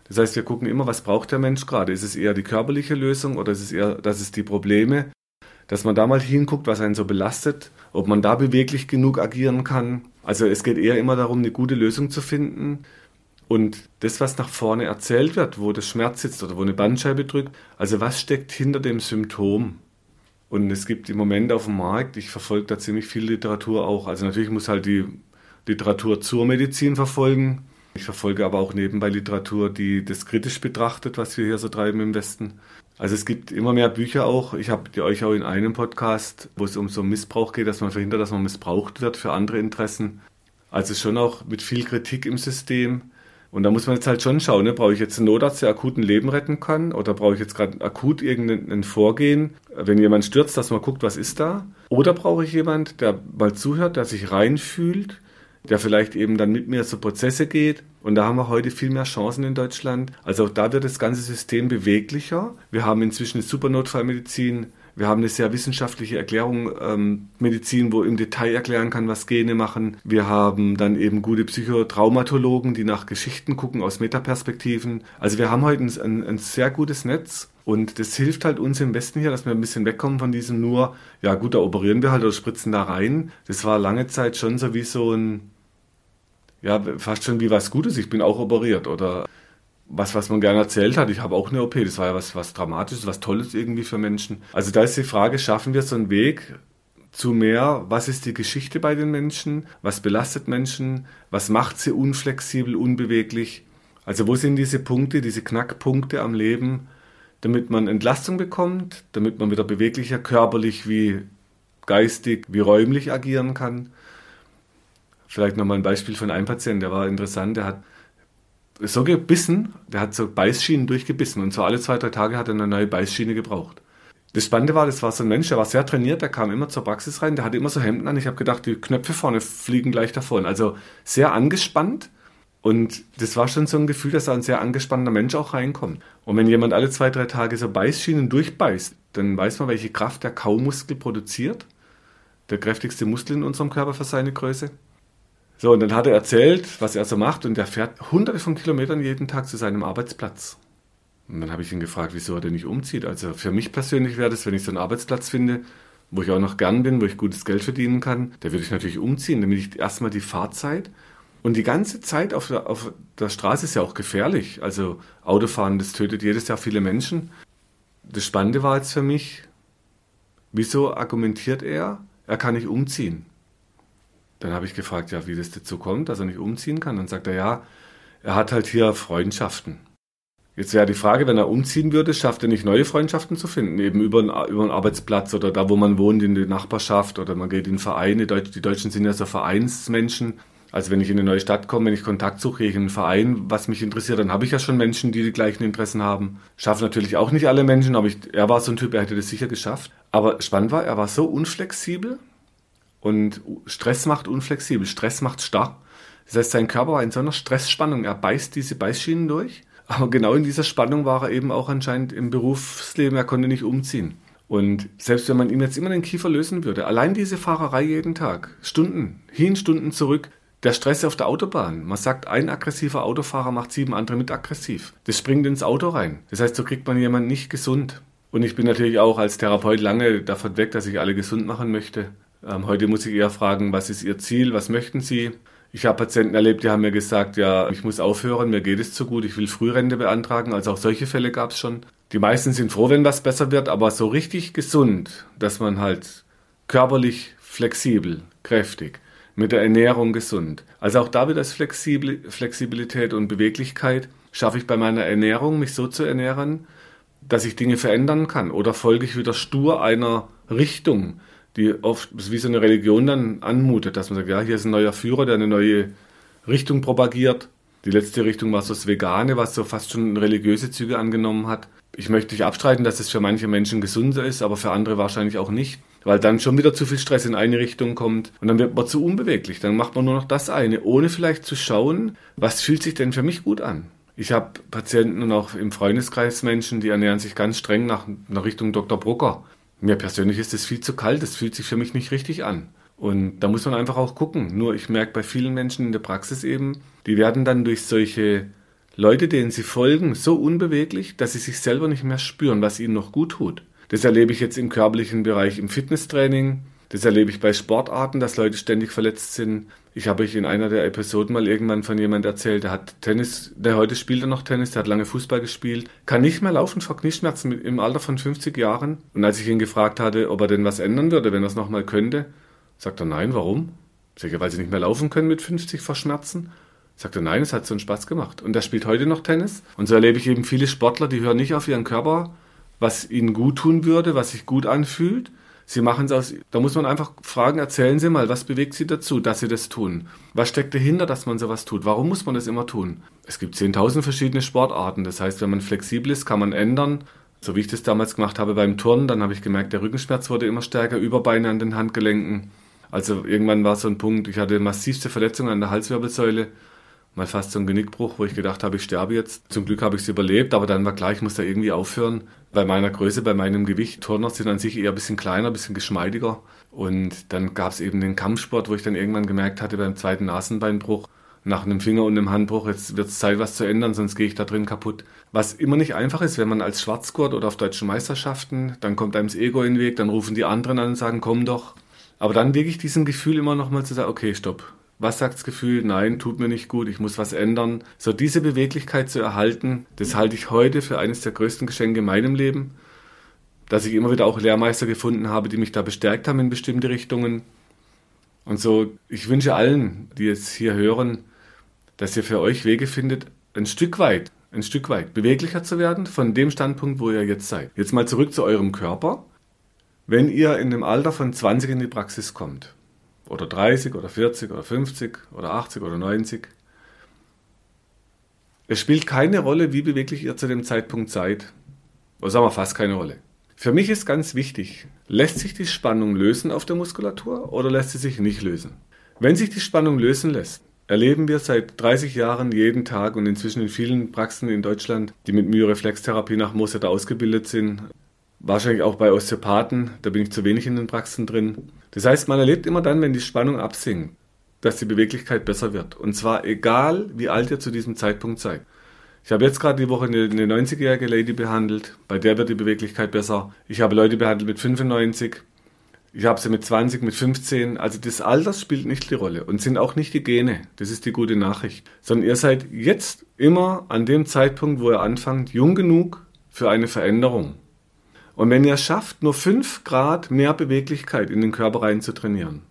das heißt, wir gucken immer, was braucht der Mensch gerade? Ist es eher die körperliche Lösung oder ist es eher, dass es die Probleme, dass man da mal hinguckt, was einen so belastet, ob man da beweglich genug agieren kann. Also es geht eher immer darum, eine gute Lösung zu finden. Und das, was nach vorne erzählt wird, wo das Schmerz sitzt oder wo eine Bandscheibe drückt, also was steckt hinter dem Symptom? Und es gibt im Moment auf dem Markt, ich verfolge da ziemlich viel Literatur auch. Also natürlich muss halt die Literatur zur Medizin verfolgen. Ich verfolge aber auch nebenbei Literatur, die das kritisch betrachtet, was wir hier so treiben im Westen. Also es gibt immer mehr Bücher auch. Ich habe euch auch in einem Podcast, wo es um so Missbrauch geht, dass man verhindert, dass man missbraucht wird für andere Interessen. Also schon auch mit viel Kritik im System. Und da muss man jetzt halt schon schauen, ne? brauche ich jetzt einen Notarzt, der akut ein Leben retten kann? Oder brauche ich jetzt gerade akut irgendein Vorgehen, wenn jemand stürzt, dass man guckt, was ist da? Oder brauche ich jemand, der mal zuhört, der sich reinfühlt, der vielleicht eben dann mit mir zu Prozesse geht. Und da haben wir heute viel mehr Chancen in Deutschland. Also auch da wird das ganze System beweglicher. Wir haben inzwischen eine Supernotfallmedizin. Wir haben eine sehr wissenschaftliche Erklärung, ähm, Medizin, wo im Detail erklären kann, was Gene machen. Wir haben dann eben gute Psychotraumatologen, die nach Geschichten gucken aus Metaperspektiven. Also wir haben heute ein, ein sehr gutes Netz und das hilft halt uns im Westen hier, dass wir ein bisschen wegkommen von diesem nur, ja gut, da operieren wir halt oder spritzen da rein. Das war lange Zeit schon so wie so ein ja, fast schon wie was Gutes. Ich bin auch operiert oder was, was man gerne erzählt hat. Ich habe auch eine OP. Das war ja was, was Dramatisches, was Tolles irgendwie für Menschen. Also da ist die Frage, schaffen wir so einen Weg zu mehr, was ist die Geschichte bei den Menschen? Was belastet Menschen? Was macht sie unflexibel, unbeweglich? Also wo sind diese Punkte, diese Knackpunkte am Leben, damit man Entlastung bekommt, damit man wieder beweglicher, körperlich wie geistig, wie räumlich agieren kann? Vielleicht nochmal ein Beispiel von einem Patienten, der war interessant, der hat so gebissen, der hat so Beißschienen durchgebissen und so alle zwei, drei Tage hat er eine neue Beißschiene gebraucht. Das Spannende war, das war so ein Mensch, der war sehr trainiert, der kam immer zur Praxis rein, der hatte immer so Hemden an. Ich habe gedacht, die Knöpfe vorne fliegen gleich davon. Also sehr angespannt. Und das war schon so ein Gefühl, dass da ein sehr angespannter Mensch auch reinkommt. Und wenn jemand alle zwei, drei Tage so Beißschienen durchbeißt, dann weiß man, welche Kraft der Kaumuskel produziert. Der kräftigste Muskel in unserem Körper für seine Größe. So, und dann hat er erzählt, was er so macht, und er fährt hunderte von Kilometern jeden Tag zu seinem Arbeitsplatz. Und dann habe ich ihn gefragt, wieso er denn nicht umzieht. Also für mich persönlich wäre das, wenn ich so einen Arbeitsplatz finde, wo ich auch noch gern bin, wo ich gutes Geld verdienen kann, da würde ich natürlich umziehen, damit ich erstmal die Fahrzeit und die ganze Zeit auf der, auf der Straße ist ja auch gefährlich. Also Autofahren, das tötet jedes Jahr viele Menschen. Das Spannende war jetzt für mich, wieso argumentiert er, er kann nicht umziehen? Dann habe ich gefragt, ja, wie das dazu kommt, dass er nicht umziehen kann. Dann sagt er, ja, er hat halt hier Freundschaften. Jetzt wäre die Frage, wenn er umziehen würde, schafft er nicht neue Freundschaften zu finden, eben über einen, über einen Arbeitsplatz oder da, wo man wohnt, in die Nachbarschaft oder man geht in Vereine. Die Deutschen sind ja so Vereinsmenschen. Also wenn ich in eine neue Stadt komme, wenn ich Kontakt suche, ich in einen Verein, was mich interessiert, dann habe ich ja schon Menschen, die die gleichen Interessen haben. Schaffen natürlich auch nicht alle Menschen, aber ich, er war so ein Typ, er hätte das sicher geschafft. Aber spannend war, er war so unflexibel und Stress macht unflexibel, Stress macht starr. Das heißt, sein Körper war in so einer Stressspannung, er beißt diese Beißschienen durch. Aber genau in dieser Spannung war er eben auch anscheinend im Berufsleben, er konnte nicht umziehen. Und selbst wenn man ihm jetzt immer den Kiefer lösen würde, allein diese Fahrerei jeden Tag, Stunden, hin, Stunden zurück, der Stress auf der Autobahn. Man sagt, ein aggressiver Autofahrer macht sieben andere mit aggressiv. Das springt ins Auto rein. Das heißt, so kriegt man jemanden nicht gesund. Und ich bin natürlich auch als Therapeut lange davon weg, dass ich alle gesund machen möchte. Ähm, heute muss ich eher fragen, was ist Ihr Ziel, was möchten Sie? Ich habe Patienten erlebt, die haben mir gesagt, ja, ich muss aufhören, mir geht es zu gut, ich will Frührente beantragen. Also auch solche Fälle gab es schon. Die meisten sind froh, wenn was besser wird, aber so richtig gesund, dass man halt körperlich flexibel, kräftig, mit der Ernährung gesund. Also auch da wieder das Flexibel, Flexibilität und Beweglichkeit. Schaffe ich bei meiner Ernährung, mich so zu ernähren, dass ich Dinge verändern kann? Oder folge ich wieder stur einer Richtung, die oft wie so eine Religion dann anmutet, dass man sagt, ja, hier ist ein neuer Führer, der eine neue Richtung propagiert. Die letzte Richtung war so das Vegane, was so fast schon religiöse Züge angenommen hat. Ich möchte nicht abstreiten, dass es für manche Menschen gesünder ist, aber für andere wahrscheinlich auch nicht weil dann schon wieder zu viel Stress in eine Richtung kommt und dann wird man zu unbeweglich. Dann macht man nur noch das eine, ohne vielleicht zu schauen, was fühlt sich denn für mich gut an. Ich habe Patienten und auch im Freundeskreis Menschen, die ernähren sich ganz streng nach, nach Richtung Dr. Brucker. Mir persönlich ist es viel zu kalt, das fühlt sich für mich nicht richtig an. Und da muss man einfach auch gucken. Nur ich merke bei vielen Menschen in der Praxis eben, die werden dann durch solche Leute, denen sie folgen, so unbeweglich, dass sie sich selber nicht mehr spüren, was ihnen noch gut tut. Das erlebe ich jetzt im körperlichen Bereich im Fitnesstraining. Das erlebe ich bei Sportarten, dass Leute ständig verletzt sind. Ich habe euch in einer der Episoden mal irgendwann von jemand erzählt, der hat Tennis, der heute spielt er noch Tennis, der hat lange Fußball gespielt, kann nicht mehr laufen vor Knieschmerzen im Alter von 50 Jahren. Und als ich ihn gefragt hatte, ob er denn was ändern würde, wenn er es nochmal könnte, sagt er nein, warum? Sag ich, weil sie nicht mehr laufen können mit 50 vor Schmerzen. Sagt er, nein, es hat so einen Spaß gemacht. Und er spielt heute noch Tennis. Und so erlebe ich eben viele Sportler, die hören nicht auf ihren Körper, was ihnen gut tun würde, was sich gut anfühlt. Sie machen es aus, da muss man einfach fragen, erzählen Sie mal, was bewegt Sie dazu, dass Sie das tun? Was steckt dahinter, dass man sowas tut? Warum muss man das immer tun? Es gibt 10.000 verschiedene Sportarten. Das heißt, wenn man flexibel ist, kann man ändern. So wie ich das damals gemacht habe beim Turnen, dann habe ich gemerkt, der Rückenschmerz wurde immer stärker, Überbeine an den Handgelenken. Also irgendwann war so ein Punkt, ich hatte massivste Verletzungen an der Halswirbelsäule mal fast so ein Genickbruch, wo ich gedacht habe, ich sterbe jetzt. Zum Glück habe ich es überlebt, aber dann war klar, ich muss da irgendwie aufhören. Bei meiner Größe, bei meinem Gewicht, Turner sind an sich eher ein bisschen kleiner, ein bisschen geschmeidiger. Und dann gab es eben den Kampfsport, wo ich dann irgendwann gemerkt hatte, beim zweiten Nasenbeinbruch, nach einem Finger- und einem Handbruch, jetzt wird es Zeit, was zu ändern, sonst gehe ich da drin kaputt. Was immer nicht einfach ist, wenn man als Schwarzgurt oder auf deutschen Meisterschaften, dann kommt einem das Ego in den Weg, dann rufen die anderen an und sagen, komm doch. Aber dann wege ich diesem Gefühl immer noch mal zu sagen, okay, stopp, was sagt das Gefühl? Nein, tut mir nicht gut, ich muss was ändern. So diese Beweglichkeit zu erhalten, das halte ich heute für eines der größten Geschenke in meinem Leben. Dass ich immer wieder auch Lehrmeister gefunden habe, die mich da bestärkt haben in bestimmte Richtungen. Und so, ich wünsche allen, die jetzt hier hören, dass ihr für euch Wege findet, ein Stück weit, ein Stück weit beweglicher zu werden von dem Standpunkt, wo ihr jetzt seid. Jetzt mal zurück zu eurem Körper. Wenn ihr in dem Alter von 20 in die Praxis kommt, oder 30 oder 40 oder 50 oder 80 oder 90. Es spielt keine Rolle, wie beweglich ihr zu dem Zeitpunkt seid. Oder sagen wir fast keine Rolle. Für mich ist ganz wichtig, lässt sich die Spannung lösen auf der Muskulatur oder lässt sie sich nicht lösen? Wenn sich die Spannung lösen lässt, erleben wir seit 30 Jahren jeden Tag und inzwischen in vielen Praxen in Deutschland, die mit Myoreflextherapie nach Moset ausgebildet sind, wahrscheinlich auch bei Osteopathen, da bin ich zu wenig in den Praxen drin. Das heißt, man erlebt immer dann, wenn die Spannung absinkt, dass die Beweglichkeit besser wird. Und zwar egal, wie alt ihr zu diesem Zeitpunkt seid. Ich habe jetzt gerade die Woche eine, eine 90-jährige Lady behandelt, bei der wird die Beweglichkeit besser. Ich habe Leute behandelt mit 95, ich habe sie mit 20, mit 15. Also das Alter spielt nicht die Rolle und sind auch nicht die Gene. Das ist die gute Nachricht. Sondern ihr seid jetzt immer an dem Zeitpunkt, wo ihr anfangt, jung genug für eine Veränderung. Und wenn ihr es schafft, nur 5 Grad mehr Beweglichkeit in den Körper rein zu trainieren,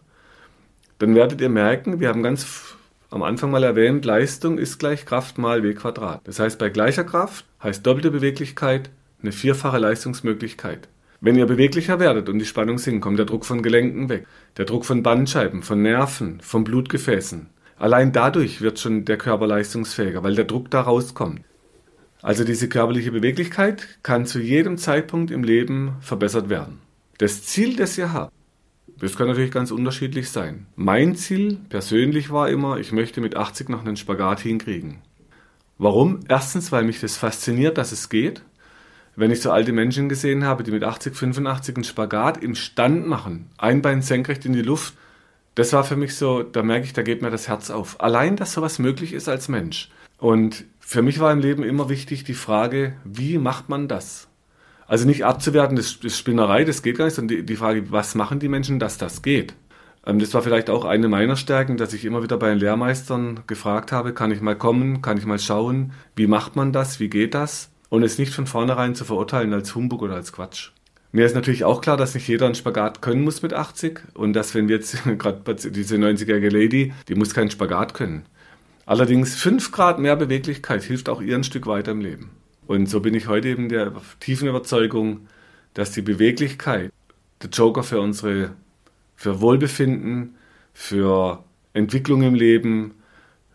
dann werdet ihr merken, wir haben ganz am Anfang mal erwähnt, Leistung ist gleich Kraft mal W Quadrat. Das heißt, bei gleicher Kraft heißt doppelte Beweglichkeit eine vierfache Leistungsmöglichkeit. Wenn ihr beweglicher werdet und die Spannung sinkt, kommt der Druck von Gelenken weg, der Druck von Bandscheiben, von Nerven, von Blutgefäßen. Allein dadurch wird schon der Körper leistungsfähiger, weil der Druck da rauskommt. Also diese körperliche Beweglichkeit kann zu jedem Zeitpunkt im Leben verbessert werden. Das Ziel, das ihr habt, das kann natürlich ganz unterschiedlich sein. Mein Ziel persönlich war immer, ich möchte mit 80 noch einen Spagat hinkriegen. Warum? Erstens, weil mich das fasziniert, dass es geht wenn ich so alte Menschen gesehen habe, die mit 80, 85 einen Spagat im Stand machen, ein Bein senkrecht in die Luft, das war für mich so, da merke ich, da geht mir das Herz auf. Allein, dass sowas möglich ist als Mensch. Und für mich war im Leben immer wichtig die Frage, wie macht man das? Also nicht abzuwerten, das ist Spinnerei, das geht gar nicht, sondern die, Frage, was machen die Menschen, dass das geht? Ähm, das war vielleicht auch eine meiner Stärken, dass ich immer wieder bei den Lehrmeistern gefragt habe, kann ich mal kommen, kann ich mal schauen, wie macht man das, wie geht das? und es nicht von vornherein zu verurteilen als Humbug oder als Quatsch. Mir ist natürlich auch klar, dass nicht jeder einen Spagat können muss mit 80 und dass wenn wir jetzt gerade diese 90-jährige Lady, die muss keinen Spagat können. Allerdings 5 Grad mehr Beweglichkeit hilft auch ihr ein Stück weiter im Leben. Und so bin ich heute eben der tiefen Überzeugung, dass die Beweglichkeit der Joker für unsere, für Wohlbefinden, für Entwicklung im Leben,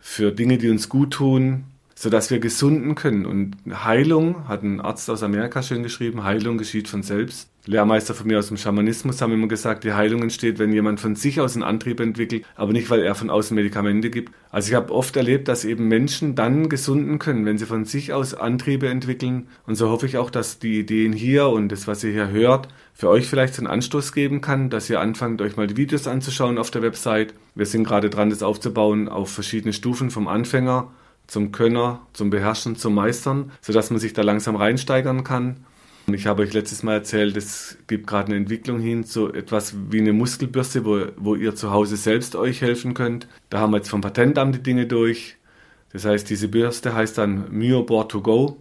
für Dinge, die uns gut tun, sodass wir gesunden können. Und Heilung, hat ein Arzt aus Amerika schön geschrieben, Heilung geschieht von selbst. Lehrmeister von mir aus dem Schamanismus haben immer gesagt, die Heilung entsteht, wenn jemand von sich aus einen Antrieb entwickelt, aber nicht, weil er von außen Medikamente gibt. Also ich habe oft erlebt, dass eben Menschen dann gesunden können, wenn sie von sich aus Antriebe entwickeln. Und so hoffe ich auch, dass die Ideen hier und das, was ihr hier hört, für euch vielleicht einen Anstoß geben kann, dass ihr anfangt, euch mal die Videos anzuschauen auf der Website. Wir sind gerade dran, das aufzubauen auf verschiedene Stufen vom Anfänger zum Könner, zum Beherrschen, zum Meistern, sodass man sich da langsam reinsteigern kann. Und ich habe euch letztes Mal erzählt, es gibt gerade eine Entwicklung hin zu etwas wie eine Muskelbürste, wo, wo ihr zu Hause selbst euch helfen könnt. Da haben wir jetzt vom Patentamt die Dinge durch. Das heißt, diese Bürste heißt dann Myoboard to go,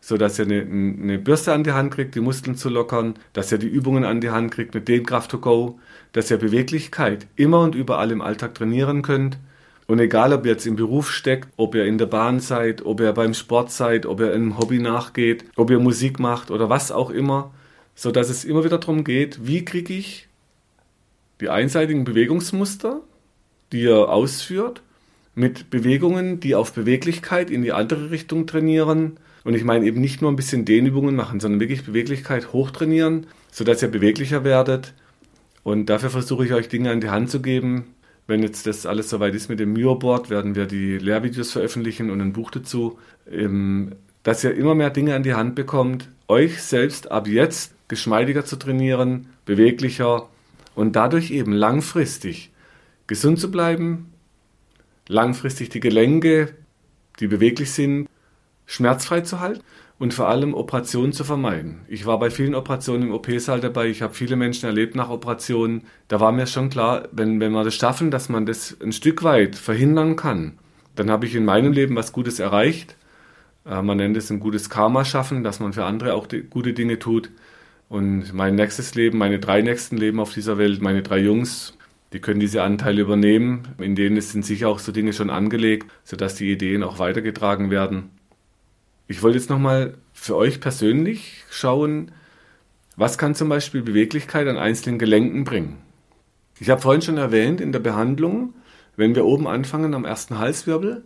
sodass ihr eine, eine Bürste an die Hand kriegt, die Muskeln zu lockern, dass ihr die Übungen an die Hand kriegt mit Dehnkraft to go, dass ihr Beweglichkeit immer und überall im Alltag trainieren könnt und egal, ob ihr jetzt im Beruf steckt, ob ihr in der Bahn seid, ob ihr beim Sport seid, ob ihr einem Hobby nachgeht, ob ihr Musik macht oder was auch immer, so dass es immer wieder darum geht, wie kriege ich die einseitigen Bewegungsmuster, die ihr ausführt, mit Bewegungen, die auf Beweglichkeit in die andere Richtung trainieren. Und ich meine eben nicht nur ein bisschen Dehnübungen machen, sondern wirklich Beweglichkeit hochtrainieren, sodass ihr beweglicher werdet. Und dafür versuche ich euch Dinge an die Hand zu geben, wenn jetzt das alles soweit ist mit dem Mio-Board, werden wir die Lehrvideos veröffentlichen und ein Buch dazu, ähm, dass ihr immer mehr Dinge an die Hand bekommt, euch selbst ab jetzt geschmeidiger zu trainieren, beweglicher und dadurch eben langfristig gesund zu bleiben, langfristig die Gelenke, die beweglich sind, schmerzfrei zu halten und vor allem Operationen zu vermeiden. Ich war bei vielen Operationen im OP-Saal dabei, ich habe viele Menschen erlebt nach Operationen. Da war mir schon klar, wenn, wenn wir das schaffen, dass man das ein Stück weit verhindern kann, dann habe ich in meinem Leben was Gutes erreicht. Äh, man nennt es ein gutes Karma schaffen, dass man für andere auch die, gute Dinge tut. Und mein nächstes Leben, meine drei nächsten Leben auf dieser Welt, meine drei Jungs, die können diese Anteile übernehmen. In denen sind sicher auch so Dinge schon angelegt, sodass die Ideen auch weitergetragen werden. Ich wollte jetzt nochmal für euch persönlich schauen, was kann zum Beispiel Beweglichkeit an einzelnen Gelenken bringen. Ich habe vorhin schon erwähnt, in der Behandlung, wenn wir oben anfangen am ersten Halswirbel,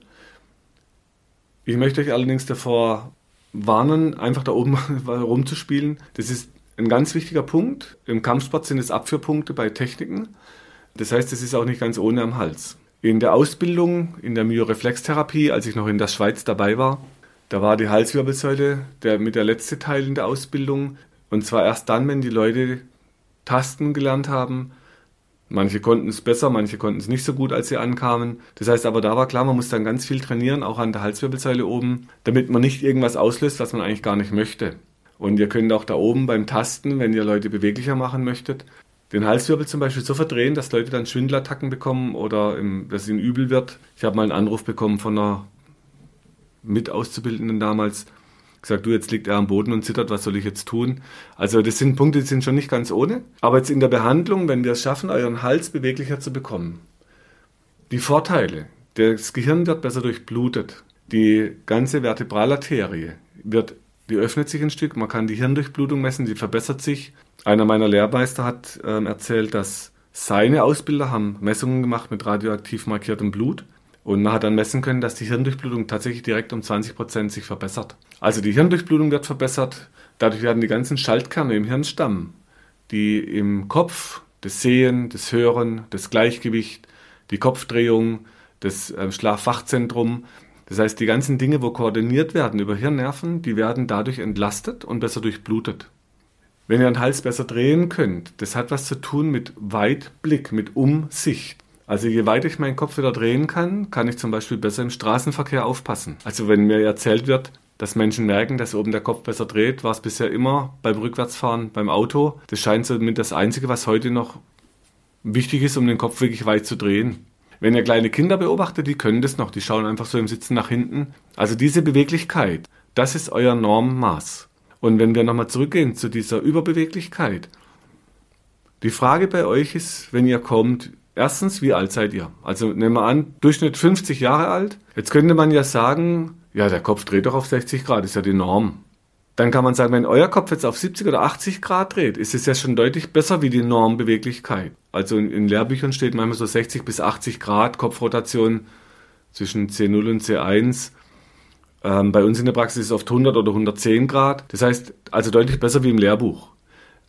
ich möchte euch allerdings davor warnen, einfach da oben rumzuspielen. Das ist ein ganz wichtiger Punkt. Im Kampfsport sind es Abführpunkte bei Techniken. Das heißt, es ist auch nicht ganz ohne am Hals. In der Ausbildung, in der Myoreflextherapie, als ich noch in der Schweiz dabei war, da war die Halswirbelsäule der, mit der letzte Teil in der Ausbildung. Und zwar erst dann, wenn die Leute Tasten gelernt haben. Manche konnten es besser, manche konnten es nicht so gut, als sie ankamen. Das heißt aber, da war klar, man muss dann ganz viel trainieren, auch an der Halswirbelsäule oben, damit man nicht irgendwas auslöst, was man eigentlich gar nicht möchte. Und ihr könnt auch da oben beim Tasten, wenn ihr Leute beweglicher machen möchtet, den Halswirbel zum Beispiel so verdrehen, dass Leute dann Schwindelattacken bekommen oder im, dass ihnen übel wird. Ich habe mal einen Anruf bekommen von einer Mitauszubildenden damals, gesagt, du, jetzt liegt er am Boden und zittert, was soll ich jetzt tun? Also das sind Punkte, die sind schon nicht ganz ohne. Aber jetzt in der Behandlung, wenn wir es schaffen, euren Hals beweglicher zu bekommen, die Vorteile, das Gehirn wird besser durchblutet, die ganze Vertebralarterie wird die öffnet sich ein Stück, man kann die Hirndurchblutung messen, die verbessert sich. Einer meiner Lehrmeister hat ähm, erzählt, dass seine Ausbilder haben Messungen gemacht mit radioaktiv markiertem Blut und man hat dann messen können, dass die Hirndurchblutung tatsächlich direkt um 20 Prozent sich verbessert. Also die Hirndurchblutung wird verbessert, dadurch werden die ganzen Schaltkerne im Hirnstamm, die im Kopf das Sehen, das Hören, das Gleichgewicht, die Kopfdrehung, das äh, das heißt, die ganzen Dinge, wo koordiniert werden über Hirnnerven, die werden dadurch entlastet und besser durchblutet. Wenn ihr den Hals besser drehen könnt, das hat was zu tun mit Weitblick, mit Umsicht. Also je weiter ich meinen Kopf wieder drehen kann, kann ich zum Beispiel besser im Straßenverkehr aufpassen. Also wenn mir erzählt wird, dass Menschen merken, dass oben der Kopf besser dreht, war es bisher immer beim Rückwärtsfahren beim Auto. Das scheint so mit das Einzige, was heute noch wichtig ist, um den Kopf wirklich weit zu drehen. Wenn ihr kleine Kinder beobachtet, die können das noch, die schauen einfach so im Sitzen nach hinten. Also diese Beweglichkeit, das ist euer Normmaß. Und wenn wir nochmal zurückgehen zu dieser Überbeweglichkeit, die Frage bei euch ist, wenn ihr kommt, erstens, wie alt seid ihr? Also nehmen wir an, Durchschnitt 50 Jahre alt. Jetzt könnte man ja sagen, ja, der Kopf dreht doch auf 60 Grad, ist ja die Norm. Dann kann man sagen, wenn euer Kopf jetzt auf 70 oder 80 Grad dreht, ist es ja schon deutlich besser wie die Normbeweglichkeit. Also in, in Lehrbüchern steht manchmal so 60 bis 80 Grad Kopfrotation zwischen C0 und C1. Ähm, bei uns in der Praxis ist es oft 100 oder 110 Grad. Das heißt, also deutlich besser wie im Lehrbuch.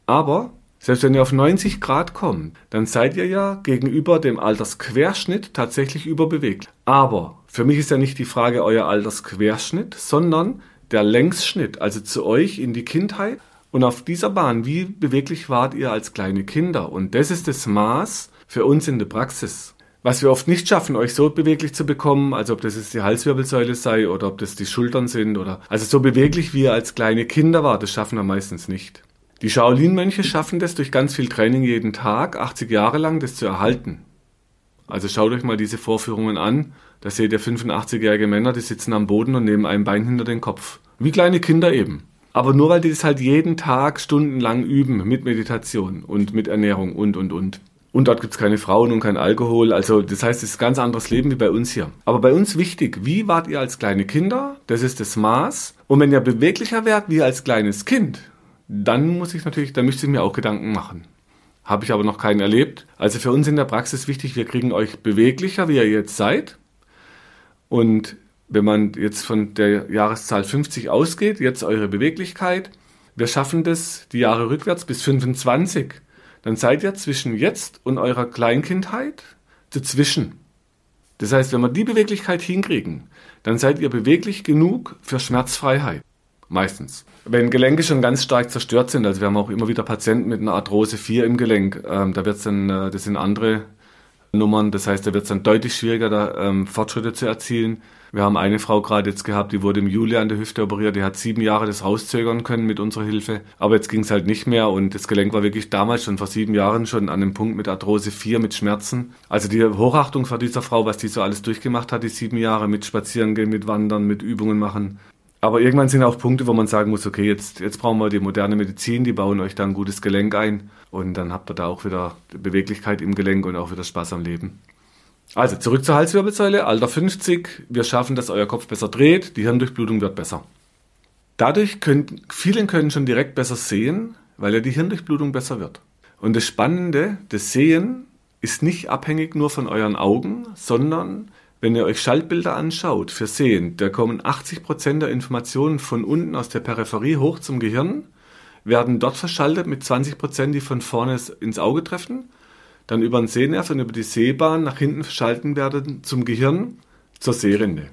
Aber selbst wenn ihr auf 90 Grad kommt, dann seid ihr ja gegenüber dem Altersquerschnitt tatsächlich überbewegt. Aber für mich ist ja nicht die Frage euer Altersquerschnitt, sondern der Längsschnitt, also zu euch in die Kindheit. Und auf dieser Bahn, wie beweglich wart ihr als kleine Kinder? Und das ist das Maß für uns in der Praxis. Was wir oft nicht schaffen, euch so beweglich zu bekommen, also ob das jetzt die Halswirbelsäule sei oder ob das die Schultern sind oder, also so beweglich wie ihr als kleine Kinder wart, das schaffen wir meistens nicht. Die Shaolin-Mönche schaffen das durch ganz viel Training jeden Tag, 80 Jahre lang, das zu erhalten. Also schaut euch mal diese Vorführungen an. Da seht ihr 85-jährige Männer, die sitzen am Boden und nehmen ein Bein hinter den Kopf. Wie kleine Kinder eben. Aber nur weil die das halt jeden Tag stundenlang üben mit Meditation und mit Ernährung und, und, und. Und dort gibt's keine Frauen und kein Alkohol. Also das heißt, es ist ein ganz anderes Leben wie bei uns hier. Aber bei uns wichtig, wie wart ihr als kleine Kinder? Das ist das Maß. Und wenn ihr beweglicher werdet wie als kleines Kind, dann muss ich natürlich, dann müsste ich mir auch Gedanken machen. Habe ich aber noch keinen erlebt. Also für uns in der Praxis wichtig, wir kriegen euch beweglicher, wie ihr jetzt seid. Und wenn man jetzt von der Jahreszahl 50 ausgeht, jetzt eure Beweglichkeit, wir schaffen das die Jahre rückwärts bis 25, dann seid ihr zwischen jetzt und eurer Kleinkindheit dazwischen. Das heißt, wenn wir die Beweglichkeit hinkriegen, dann seid ihr beweglich genug für Schmerzfreiheit. Meistens. Wenn Gelenke schon ganz stark zerstört sind, also wir haben auch immer wieder Patienten mit einer Arthrose 4 im Gelenk, ähm, da wird's dann, äh, das sind andere Nummern, das heißt, da wird es dann deutlich schwieriger, da ähm, Fortschritte zu erzielen. Wir haben eine Frau gerade jetzt gehabt, die wurde im Juli an der Hüfte operiert, die hat sieben Jahre das rauszögern können mit unserer Hilfe, aber jetzt ging es halt nicht mehr und das Gelenk war wirklich damals schon vor sieben Jahren schon an dem Punkt mit Arthrose 4, mit Schmerzen. Also die Hochachtung vor dieser Frau, was die so alles durchgemacht hat, die sieben Jahre mit Spazierengehen, mit Wandern, mit Übungen machen. Aber irgendwann sind auch Punkte, wo man sagen muss, okay, jetzt, jetzt brauchen wir die moderne Medizin, die bauen euch da ein gutes Gelenk ein und dann habt ihr da auch wieder Beweglichkeit im Gelenk und auch wieder Spaß am Leben. Also zurück zur Halswirbelsäule, Alter 50, wir schaffen, dass euer Kopf besser dreht, die Hirndurchblutung wird besser. Dadurch können, vielen können schon direkt besser sehen, weil ja die Hirndurchblutung besser wird. Und das Spannende, das Sehen ist nicht abhängig nur von euren Augen, sondern wenn ihr euch Schaltbilder anschaut für Sehen, da kommen 80% der Informationen von unten aus der Peripherie hoch zum Gehirn. werden dort verschaltet mit 20 Prozent, die von vorne ins Auge treffen, dann über den Sehnerv und über die Sehbahn nach hinten verschalten werden zum Gehirn, zur Sehrinde.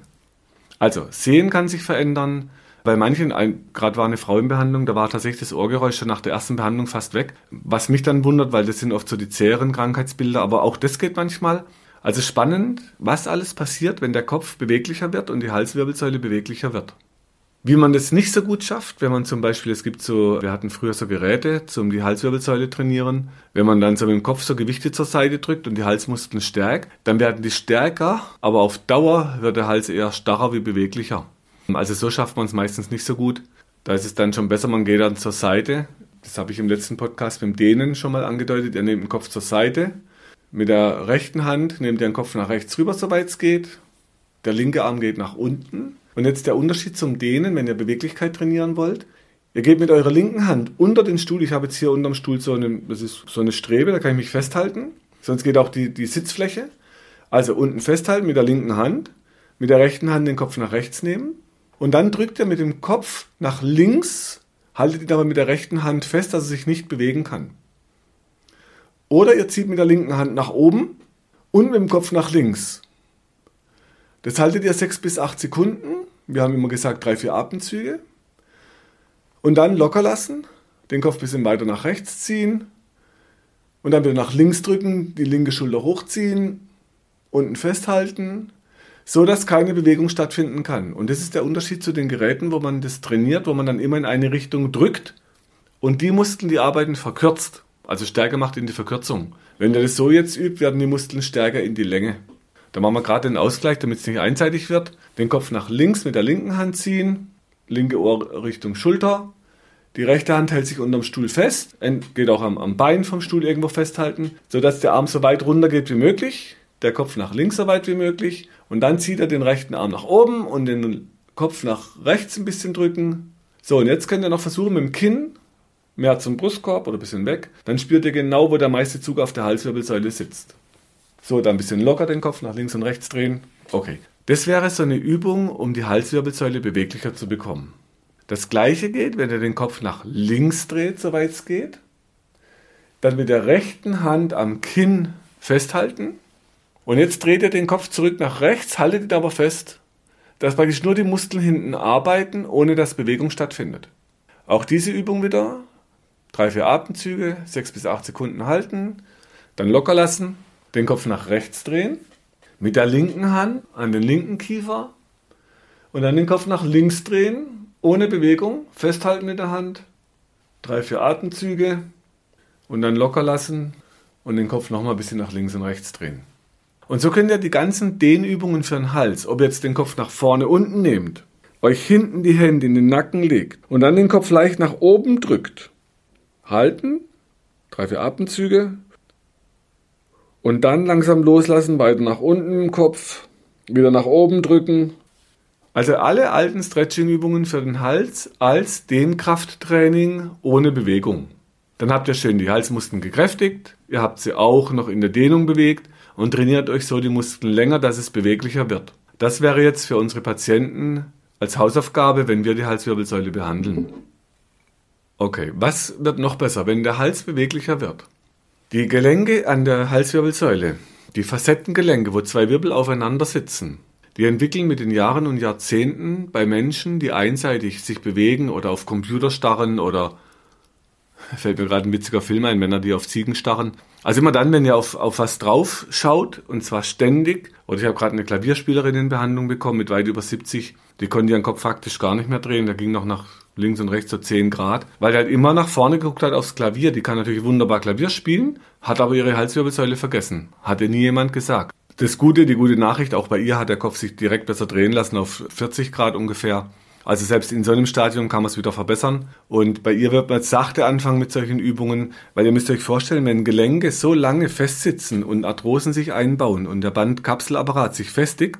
Also, Sehen kann sich verändern. Bei manchen, gerade war eine Frau in Behandlung, da war tatsächlich das Ohrgeräusch schon nach der ersten Behandlung fast weg. Was mich dann wundert, weil das sind oft so die zäheren Krankheitsbilder, aber auch das geht manchmal. Also spannend, was alles passiert, wenn der Kopf beweglicher wird und die Halswirbelsäule beweglicher wird. Wie man das nicht so gut schafft, wenn man zum Beispiel, es gibt so, wir hatten früher so Geräte zum die Halswirbelsäule trainieren, wenn man dann so mit dem Kopf so Gewichte zur Seite drückt und die Halsmuskeln stärkt, dann werden die stärker, aber auf Dauer wird der Hals eher starrer wie beweglicher. Also so schafft man es meistens nicht so gut. Da ist es dann schon besser, man geht dann zur Seite. Das habe ich im letzten Podcast mit dem Dehnen schon mal angedeutet. Er nimmt den Kopf zur Seite. Mit der rechten Hand nimmt er den Kopf nach rechts rüber, soweit es geht. Der linke Arm geht nach unten. Und jetzt der Unterschied zum Dehnen, wenn ihr Beweglichkeit trainieren wollt. Ihr geht mit eurer linken Hand unter den Stuhl. Ich habe jetzt hier unterm Stuhl so eine, das ist so eine Strebe, da kann ich mich festhalten. Sonst geht auch die, die Sitzfläche. Also unten festhalten mit der linken Hand. Mit der rechten Hand den Kopf nach rechts nehmen. Und dann drückt ihr mit dem Kopf nach links, haltet ihn aber mit der rechten Hand fest, dass er sich nicht bewegen kann. Oder ihr zieht mit der linken Hand nach oben und mit dem Kopf nach links. Das haltet ihr sechs bis acht Sekunden. Wir haben immer gesagt drei, vier Atemzüge. Und dann locker lassen, den Kopf ein bisschen weiter nach rechts ziehen und dann wieder nach links drücken, die linke Schulter hochziehen, unten festhalten, so dass keine Bewegung stattfinden kann. Und das ist der Unterschied zu den Geräten, wo man das trainiert, wo man dann immer in eine Richtung drückt und die Muskeln, die arbeiten, verkürzt, also stärker macht in die Verkürzung. Wenn ihr das so jetzt übt, werden die Muskeln stärker in die Länge. Da machen wir gerade den Ausgleich, damit es nicht einseitig wird. Den Kopf nach links mit der linken Hand ziehen, linke Ohr Richtung Schulter. Die rechte Hand hält sich unterm Stuhl fest, geht auch am, am Bein vom Stuhl irgendwo festhalten, sodass der Arm so weit runter geht wie möglich, der Kopf nach links so weit wie möglich und dann zieht er den rechten Arm nach oben und den Kopf nach rechts ein bisschen drücken. So, und jetzt könnt ihr noch versuchen mit dem Kinn mehr zum Brustkorb oder ein bisschen weg. Dann spürt ihr genau, wo der meiste Zug auf der Halswirbelsäule sitzt. So, dann ein bisschen locker den Kopf nach links und rechts drehen. Okay. Das wäre so eine Übung, um die Halswirbelsäule beweglicher zu bekommen. Das gleiche geht, wenn ihr den Kopf nach links dreht, soweit es geht. Dann mit der rechten Hand am Kinn festhalten. Und jetzt dreht ihr den Kopf zurück nach rechts, haltet ihn aber fest, dass praktisch nur die Muskeln hinten arbeiten, ohne dass Bewegung stattfindet. Auch diese Übung wieder. Drei, vier Atemzüge, sechs bis acht Sekunden halten, dann locker lassen den Kopf nach rechts drehen, mit der linken Hand an den linken Kiefer und dann den Kopf nach links drehen, ohne Bewegung, festhalten mit der Hand, drei, vier Atemzüge und dann locker lassen und den Kopf nochmal ein bisschen nach links und rechts drehen. Und so könnt ihr die ganzen Dehnübungen für den Hals, ob ihr jetzt den Kopf nach vorne unten nehmt, euch hinten die Hände in den Nacken legt und dann den Kopf leicht nach oben drückt, halten, drei, vier Atemzüge, und dann langsam loslassen, weiter nach unten im Kopf, wieder nach oben drücken. Also alle alten Stretching-Übungen für den Hals als Dehnkrafttraining ohne Bewegung. Dann habt ihr schön die Halsmuskeln gekräftigt, ihr habt sie auch noch in der Dehnung bewegt und trainiert euch so die Muskeln länger, dass es beweglicher wird. Das wäre jetzt für unsere Patienten als Hausaufgabe, wenn wir die Halswirbelsäule behandeln. Okay, was wird noch besser, wenn der Hals beweglicher wird? Die Gelenke an der Halswirbelsäule, die Facettengelenke, wo zwei Wirbel aufeinander sitzen, die entwickeln mit den Jahren und Jahrzehnten bei Menschen, die einseitig sich bewegen oder auf Computer starren oder fällt mir gerade ein witziger Film ein, Männer, die auf Ziegen starren. Also immer dann, wenn ihr auf, auf was drauf schaut, und zwar ständig, oder ich habe gerade eine Klavierspielerin in Behandlung bekommen mit weit über 70, die konnte ihren Kopf faktisch gar nicht mehr drehen, der ging noch nach links und rechts so 10 Grad, weil er halt immer nach vorne geguckt hat aufs Klavier. Die kann natürlich wunderbar Klavier spielen, hat aber ihre Halswirbelsäule vergessen. Hatte nie jemand gesagt. Das Gute, die gute Nachricht, auch bei ihr hat der Kopf sich direkt besser drehen lassen auf 40 Grad ungefähr. Also selbst in so einem Stadium kann man es wieder verbessern. Und bei ihr wird man sachte anfangen mit solchen Übungen, weil ihr müsst euch vorstellen, wenn Gelenke so lange festsitzen und Arthrosen sich einbauen und der Bandkapselapparat sich festigt,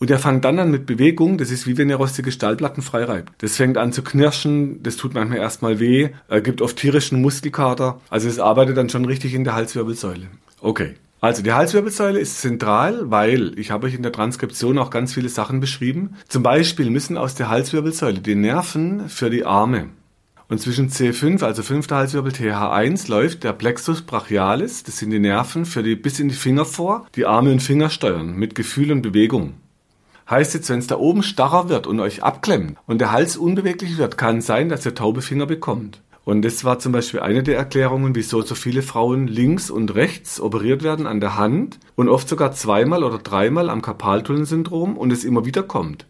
und er fängt dann an mit Bewegung, das ist wie wenn ihr rostige Stahlplatten freireibt. Das fängt an zu knirschen, das tut manchmal erstmal weh, äh, gibt oft tierischen Muskelkater. Also es arbeitet dann schon richtig in der Halswirbelsäule. Okay. Also die Halswirbelsäule ist zentral, weil ich habe euch in der Transkription auch ganz viele Sachen beschrieben. Zum Beispiel müssen aus der Halswirbelsäule die Nerven für die Arme Und zwischen C5, also fünfter Halswirbel TH1, läuft der Plexus brachialis, das sind die Nerven, für die bis in die Finger vor, die Arme und Finger steuern, mit Gefühl und Bewegung. Heißt jetzt, wenn es da oben starrer wird und euch abklemmt und der Hals unbeweglich wird, kann sein, dass ihr taube Finger bekommt. Und das war zum Beispiel eine der Erklärungen, wieso so viele Frauen links und rechts operiert werden an der Hand und oft sogar zweimal oder dreimal am Karpaltunnelsyndrom und es immer wieder kommt.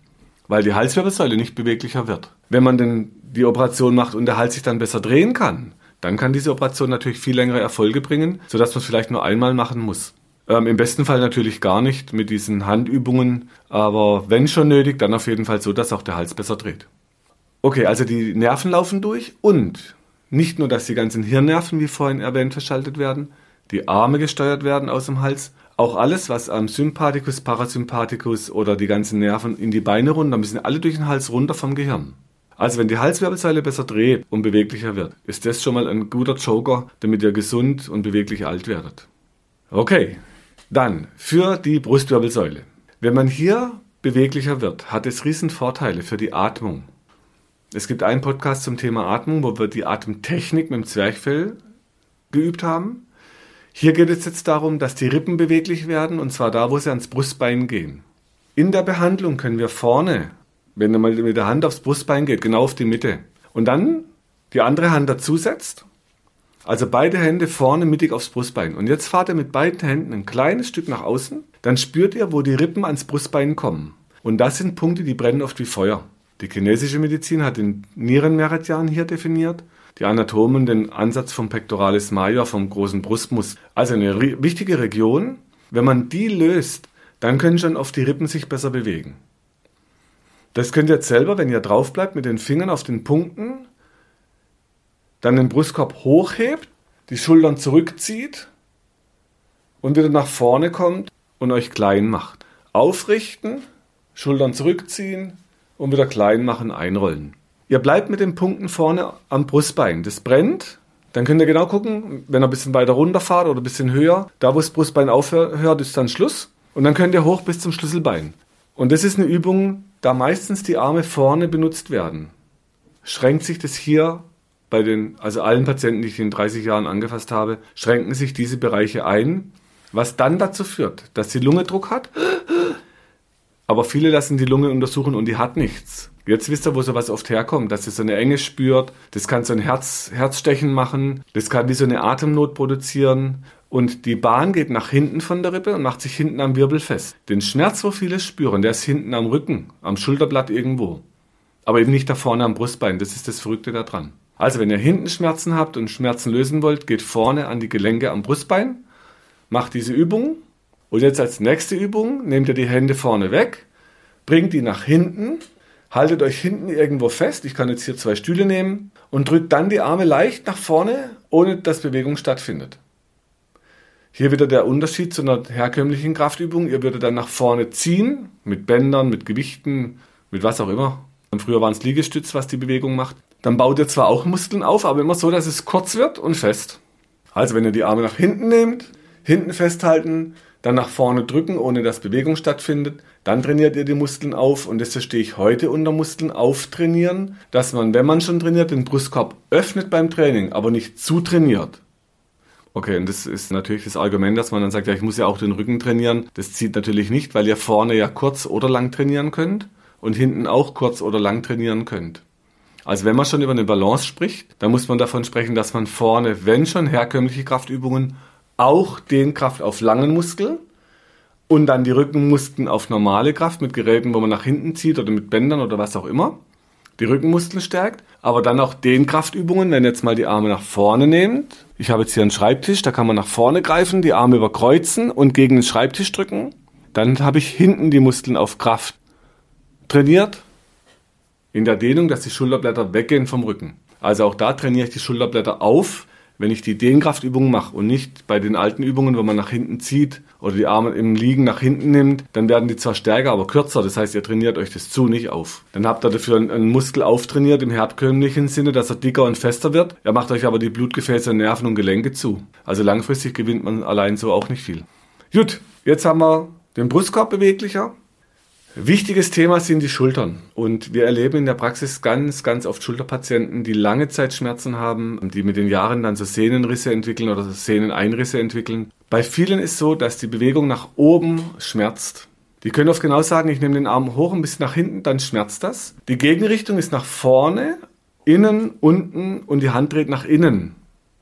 Weil die Halswirbelsäule nicht beweglicher wird. Wenn man denn die Operation macht und der Hals sich dann besser drehen kann, dann kann diese Operation natürlich viel längere Erfolge bringen, sodass man es vielleicht nur einmal machen muss. Ähm, Im besten Fall natürlich gar nicht mit diesen Handübungen, aber wenn schon nötig, dann auf jeden Fall so, dass auch der Hals besser dreht. Okay, also die Nerven laufen durch und nicht nur, dass die ganzen Hirnnerven, wie vorhin erwähnt, verschaltet werden, die Arme gesteuert werden aus dem Hals, auch alles, was am Sympathikus, Parasympathikus oder die ganzen Nerven in die Beine runter, müssen alle durch den Hals runter vom Gehirn. Also wenn die Halswirbelsäule besser dreht und beweglicher wird, ist das schon mal ein guter Joker, damit ihr gesund und beweglich alt werdet. Okay, dann für die Brustwirbelsäule. Wenn man hier beweglicher wird, hat es riesen Vorteile für die Atmung. Es gibt einen Podcast zum Thema Atmung, wo wir die Atemtechnik mit dem Zwerchfell geübt haben. Hier geht es jetzt darum, dass die Rippen beweglich werden und zwar da, wo sie ans Brustbein gehen. In der Behandlung können wir vorne, wenn mal mit der Hand aufs Brustbein geht, genau auf die Mitte und dann die andere Hand dazusetzt also beide Hände vorne mittig aufs Brustbein. Und jetzt fahrt ihr mit beiden Händen ein kleines Stück nach außen. Dann spürt ihr, wo die Rippen ans Brustbein kommen. Und das sind Punkte, die brennen oft wie Feuer. Die chinesische Medizin hat den Nierenmeridian hier definiert. Die Anatomen den Ansatz vom Pectoralis major, vom großen Brustmus. Also eine wichtige Region. Wenn man die löst, dann können schon oft die Rippen sich besser bewegen. Das könnt ihr jetzt selber, wenn ihr drauf bleibt, mit den Fingern auf den Punkten dann den Brustkorb hochhebt, die Schultern zurückzieht und wieder nach vorne kommt und euch klein macht. Aufrichten, Schultern zurückziehen und wieder klein machen, einrollen. Ihr bleibt mit den Punkten vorne am Brustbein. Das brennt. Dann könnt ihr genau gucken, wenn ihr ein bisschen weiter runterfahrt oder ein bisschen höher. Da, wo das Brustbein aufhört, ist dann Schluss. Und dann könnt ihr hoch bis zum Schlüsselbein. Und das ist eine Übung, da meistens die Arme vorne benutzt werden. Schränkt sich das hier bei den, also allen Patienten, die ich in 30 Jahren angefasst habe, schränken sich diese Bereiche ein, was dann dazu führt, dass die Lunge Druck hat. Aber viele lassen die Lunge untersuchen und die hat nichts. Jetzt wisst ihr, wo sowas oft herkommt, dass sie so eine Enge spürt. Das kann so ein Herz, Herzstechen machen. Das kann wie so eine Atemnot produzieren. Und die Bahn geht nach hinten von der Rippe und macht sich hinten am Wirbel fest. Den Schmerz, wo viele spüren, der ist hinten am Rücken, am Schulterblatt irgendwo. Aber eben nicht da vorne am Brustbein. Das ist das Verrückte daran. Also wenn ihr hinten Schmerzen habt und Schmerzen lösen wollt, geht vorne an die Gelenke am Brustbein, macht diese Übung und jetzt als nächste Übung nehmt ihr die Hände vorne weg, bringt die nach hinten, haltet euch hinten irgendwo fest, ich kann jetzt hier zwei Stühle nehmen und drückt dann die Arme leicht nach vorne, ohne dass Bewegung stattfindet. Hier wieder der Unterschied zu einer herkömmlichen Kraftübung. Ihr würdet dann nach vorne ziehen, mit Bändern, mit Gewichten, mit was auch immer. Früher waren es Liegestütz, was die Bewegung macht. Dann baut ihr zwar auch Muskeln auf, aber immer so, dass es kurz wird und fest. Also wenn ihr die Arme nach hinten nehmt, hinten festhalten, dann nach vorne drücken, ohne dass Bewegung stattfindet, dann trainiert ihr die Muskeln auf und das verstehe ich heute unter Muskeln auftrainieren, dass man, wenn man schon trainiert, den Brustkorb öffnet beim Training, aber nicht zutrainiert. Okay, und das ist natürlich das Argument, dass man dann sagt, ja, ich muss ja auch den Rücken trainieren. Das zieht natürlich nicht, weil ihr vorne ja kurz oder lang trainieren könnt und hinten auch kurz oder lang trainieren könnt. Also wenn man schon über eine Balance spricht, dann muss man davon sprechen, dass man vorne, wenn schon herkömmliche Kraftübungen, auch den Kraft auf langen Muskeln und dann die Rückenmuskeln auf normale Kraft mit Geräten, wo man nach hinten zieht oder mit Bändern oder was auch immer, die Rückenmuskeln stärkt, aber dann auch den Kraftübungen, wenn jetzt mal die Arme nach vorne nehmt. Ich habe jetzt hier einen Schreibtisch, da kann man nach vorne greifen, die Arme überkreuzen und gegen den Schreibtisch drücken. Dann habe ich hinten die Muskeln auf Kraft trainiert in der Dehnung, dass die Schulterblätter weggehen vom Rücken. Also auch da trainiere ich die Schulterblätter auf, wenn ich die Dehnkraftübungen mache und nicht bei den alten Übungen, wo man nach hinten zieht oder die Arme im Liegen nach hinten nimmt, dann werden die zwar stärker, aber kürzer. Das heißt, ihr trainiert euch das zu nicht auf. Dann habt ihr dafür einen, Muskel auftrainiert im herkömmlichen Sinne, dass er dicker und fester wird. Er macht euch aber die Blutgefäße, Nerven und Gelenke zu. Also langfristig gewinnt man allein so auch nicht viel. Gut, jetzt haben wir den Brustkorb beweglicher. Wichtiges Thema sind die Schultern. Und wir erleben in der Praxis ganz, ganz oft Schulterpatienten, die lange Zeit Schmerzen haben, die mit den Jahren dann so Sehnenrisse entwickeln oder so Sehneneinrisse entwickeln. Bei vielen ist so, dass die Bewegung nach oben schmerzt. Die können oft genau sagen, ich nehme den Arm hoch ein bisschen nach hinten, dann schmerzt das. Die Gegenrichtung ist nach vorne, innen, unten und die Hand dreht nach innen.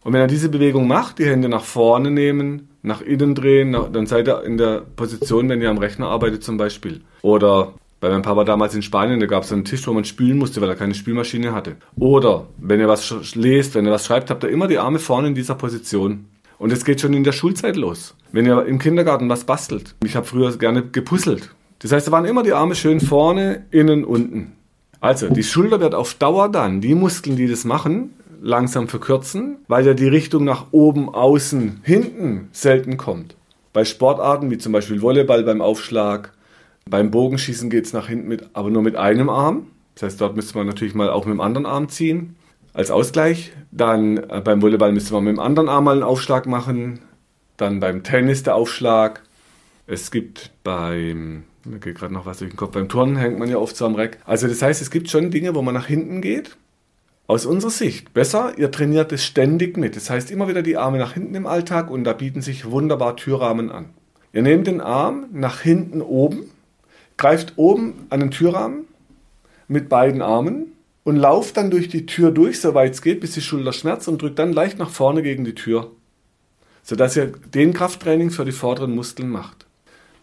Und wenn er diese Bewegung macht, die Hände nach vorne nehmen, nach innen drehen, dann seid ihr in der Position, wenn ihr am Rechner arbeitet zum Beispiel. Oder bei meinem Papa damals in Spanien, da gab es einen Tisch, wo man spülen musste, weil er keine Spülmaschine hatte. Oder wenn ihr was lest, wenn ihr was schreibt, habt ihr immer die Arme vorne in dieser Position. Und es geht schon in der Schulzeit los. Wenn ihr im Kindergarten was bastelt. Ich habe früher gerne gepuzzelt. Das heißt, da waren immer die Arme schön vorne, innen, unten. Also, die Schulter wird auf Dauer dann, die Muskeln, die das machen, langsam verkürzen, weil ja die Richtung nach oben, außen, hinten selten kommt. Bei Sportarten wie zum Beispiel Volleyball beim Aufschlag, beim Bogenschießen geht es nach hinten mit, aber nur mit einem Arm. Das heißt, dort müsste man natürlich mal auch mit dem anderen Arm ziehen als Ausgleich. Dann äh, beim Volleyball müsste man mit dem anderen Arm mal einen Aufschlag machen. Dann beim Tennis der Aufschlag. Es gibt beim, mir geht gerade noch was durch den Kopf, beim Turnen hängt man ja oft so am Reck. Also das heißt, es gibt schon Dinge, wo man nach hinten geht aus unserer Sicht besser, ihr trainiert es ständig mit. Das heißt immer wieder die Arme nach hinten im Alltag und da bieten sich wunderbar Türrahmen an. Ihr nehmt den Arm nach hinten oben, greift oben an den Türrahmen mit beiden Armen und lauft dann durch die Tür durch, soweit es geht, bis die Schulter schmerzt und drückt dann leicht nach vorne gegen die Tür, sodass ihr den Krafttraining für die vorderen Muskeln macht.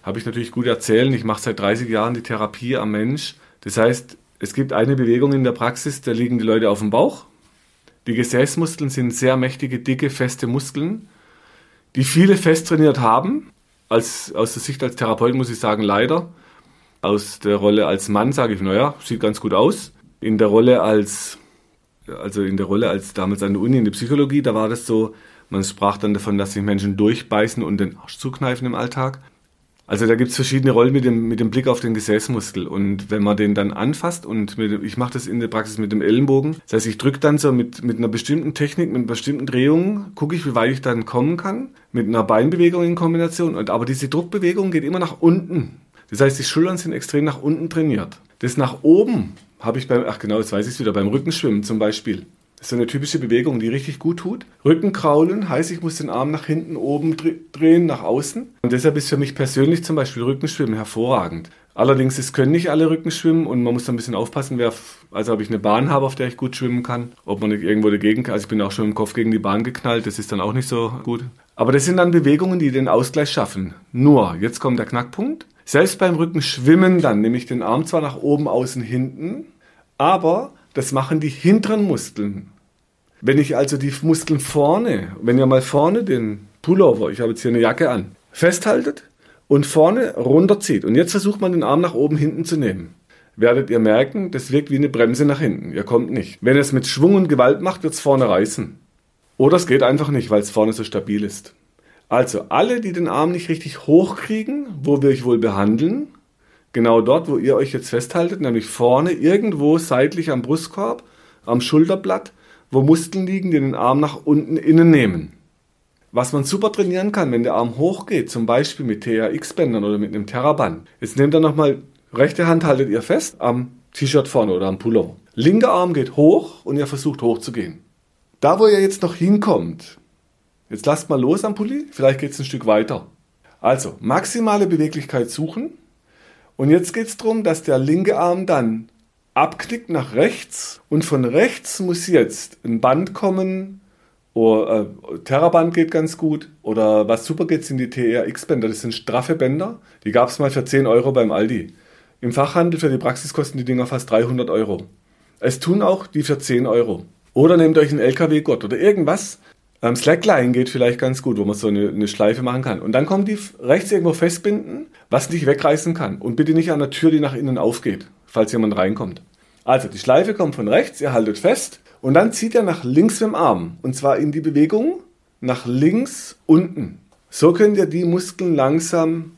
Habe ich natürlich gut erzählen. Ich mache seit 30 Jahren die Therapie am Mensch. Das heißt, es gibt eine Bewegung in der Praxis, da liegen die Leute auf dem Bauch. Die Gesäßmuskeln sind sehr mächtige, dicke, feste Muskeln, die viele fest trainiert haben. Als, aus der Sicht als Therapeut muss ich sagen, leider. Aus der Rolle als Mann sage ich, naja, sieht ganz gut aus. In der Rolle als, also in der Rolle als damals an der Uni in der Psychologie, da war das so, man sprach dann davon, dass sich Menschen durchbeißen und den Arsch zukneifen im Alltag. Also da gibt es verschiedene Rollen mit dem, mit dem Blick auf den Gesäßmuskel. Und wenn man den dann anfasst und mit, ich mache das in der Praxis mit dem Ellenbogen, das heißt, ich drücke dann so mit, mit einer bestimmten Technik, mit einer bestimmten Drehung, gucke ich, wie weit ich dann kommen kann, mit einer Beinbewegung in Kombination. Und, aber diese Druckbewegung geht immer nach unten. Das heißt, die Schultern sind extrem nach unten trainiert. Das nach oben habe ich beim, ach genau, jetzt weiß ich es wieder, beim Rückenschwimmen zum Beispiel. Das ist eine typische Bewegung, die richtig gut tut. Rücken kraulen heißt, ich muss den Arm nach hinten oben drehen, nach außen. Und deshalb ist für mich persönlich zum Beispiel Rückenschwimmen hervorragend. Allerdings, es können nicht alle Rückenschwimmen und man muss da ein bisschen aufpassen, wer, also ob ich eine Bahn habe, auf der ich gut schwimmen kann, ob man nicht irgendwo dagegen kann. Also ich bin auch schon im Kopf gegen die Bahn geknallt, das ist dann auch nicht so gut. Aber das sind dann Bewegungen, die den Ausgleich schaffen. Nur, jetzt kommt der Knackpunkt. Selbst beim Rückenschwimmen dann nehme ich den Arm zwar nach oben, außen, hinten, aber das machen die hinteren Muskeln. Wenn ich also die Muskeln vorne, wenn ihr mal vorne den Pullover, ich habe jetzt hier eine Jacke an, festhaltet und vorne runterzieht und jetzt versucht man den Arm nach oben hinten zu nehmen, werdet ihr merken, das wirkt wie eine Bremse nach hinten. Ihr kommt nicht. Wenn ihr es mit Schwung und Gewalt macht, wird es vorne reißen. Oder es geht einfach nicht, weil es vorne so stabil ist. Also alle, die den Arm nicht richtig hochkriegen, wo wir euch wohl behandeln, Genau dort, wo ihr euch jetzt festhaltet, nämlich vorne irgendwo seitlich am Brustkorb, am Schulterblatt, wo Muskeln liegen, die den Arm nach unten innen nehmen. Was man super trainieren kann, wenn der Arm hochgeht, zum Beispiel mit TRX-Bändern oder mit einem Terraband. Jetzt nehmt ihr nochmal, rechte Hand haltet ihr fest am T-Shirt vorne oder am Pullover. Linker Arm geht hoch und ihr versucht hochzugehen. Da, wo ihr jetzt noch hinkommt, jetzt lasst mal los am Pulli, vielleicht geht es ein Stück weiter. Also, maximale Beweglichkeit suchen, und jetzt geht es darum, dass der linke Arm dann abknickt nach rechts und von rechts muss jetzt ein Band kommen. Oder, äh, Terraband geht ganz gut. Oder was super geht, sind die TRX-Bänder. Das sind straffe Bänder. Die gab es mal für 10 Euro beim Aldi. Im Fachhandel für die Praxis kosten die Dinger fast 300 Euro. Es tun auch die für 10 Euro. Oder nehmt euch einen LKW-Gott oder irgendwas, ähm, Slackline geht vielleicht ganz gut, wo man so eine, eine, Schleife machen kann. Und dann kommt die rechts irgendwo festbinden, was nicht wegreißen kann. Und bitte nicht an der Tür, die nach innen aufgeht, falls jemand reinkommt. Also die Schleife kommt von rechts, ihr haltet fest und dann zieht ihr nach links mit dem Arm. Und zwar in die Bewegung nach links unten. So könnt ihr die Muskeln langsam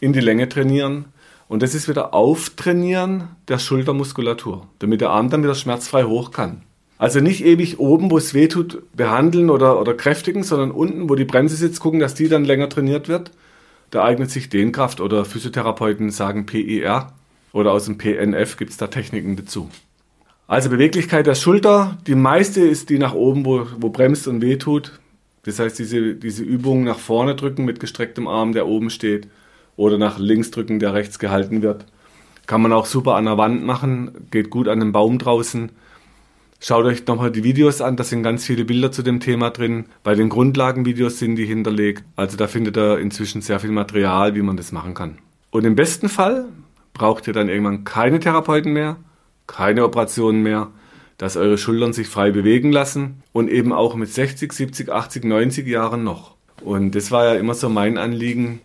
in die Länge trainieren. Und das ist wieder Auftrainieren der Schultermuskulatur, damit der Arm dann wieder schmerzfrei hoch kann. Also nicht ewig oben, wo es weh tut, behandeln oder, oder kräftigen, sondern unten, wo die Bremse sitzt, gucken, dass die dann länger trainiert wird. da eignet sich Dehnkraft oder Physiotherapeuten sagen PIR oder aus dem PNF gibt es da Techniken dazu. Also Beweglichkeit der Schulter, die meiste ist die nach oben, wo, wo bremst und wehtut. Das heißt, diese, diese Übung nach vorne drücken mit gestrecktem Arm, der oben steht, oder nach links drücken, der rechts gehalten wird. Kann man auch super an der Wand machen, geht gut an dem Baum draußen. Schaut euch nochmal die Videos an, da sind ganz viele Bilder zu dem Thema drin. Bei den Grundlagenvideos sind die hinterlegt. Also da findet ihr inzwischen sehr viel Material, wie man das machen kann. Und im besten Fall braucht ihr dann irgendwann keine Therapeuten mehr, keine Operationen mehr, dass eure Schultern sich frei bewegen lassen und eben auch mit 60, 70, 80, 90 Jahren noch. Und das war ja immer so mein Anliegen,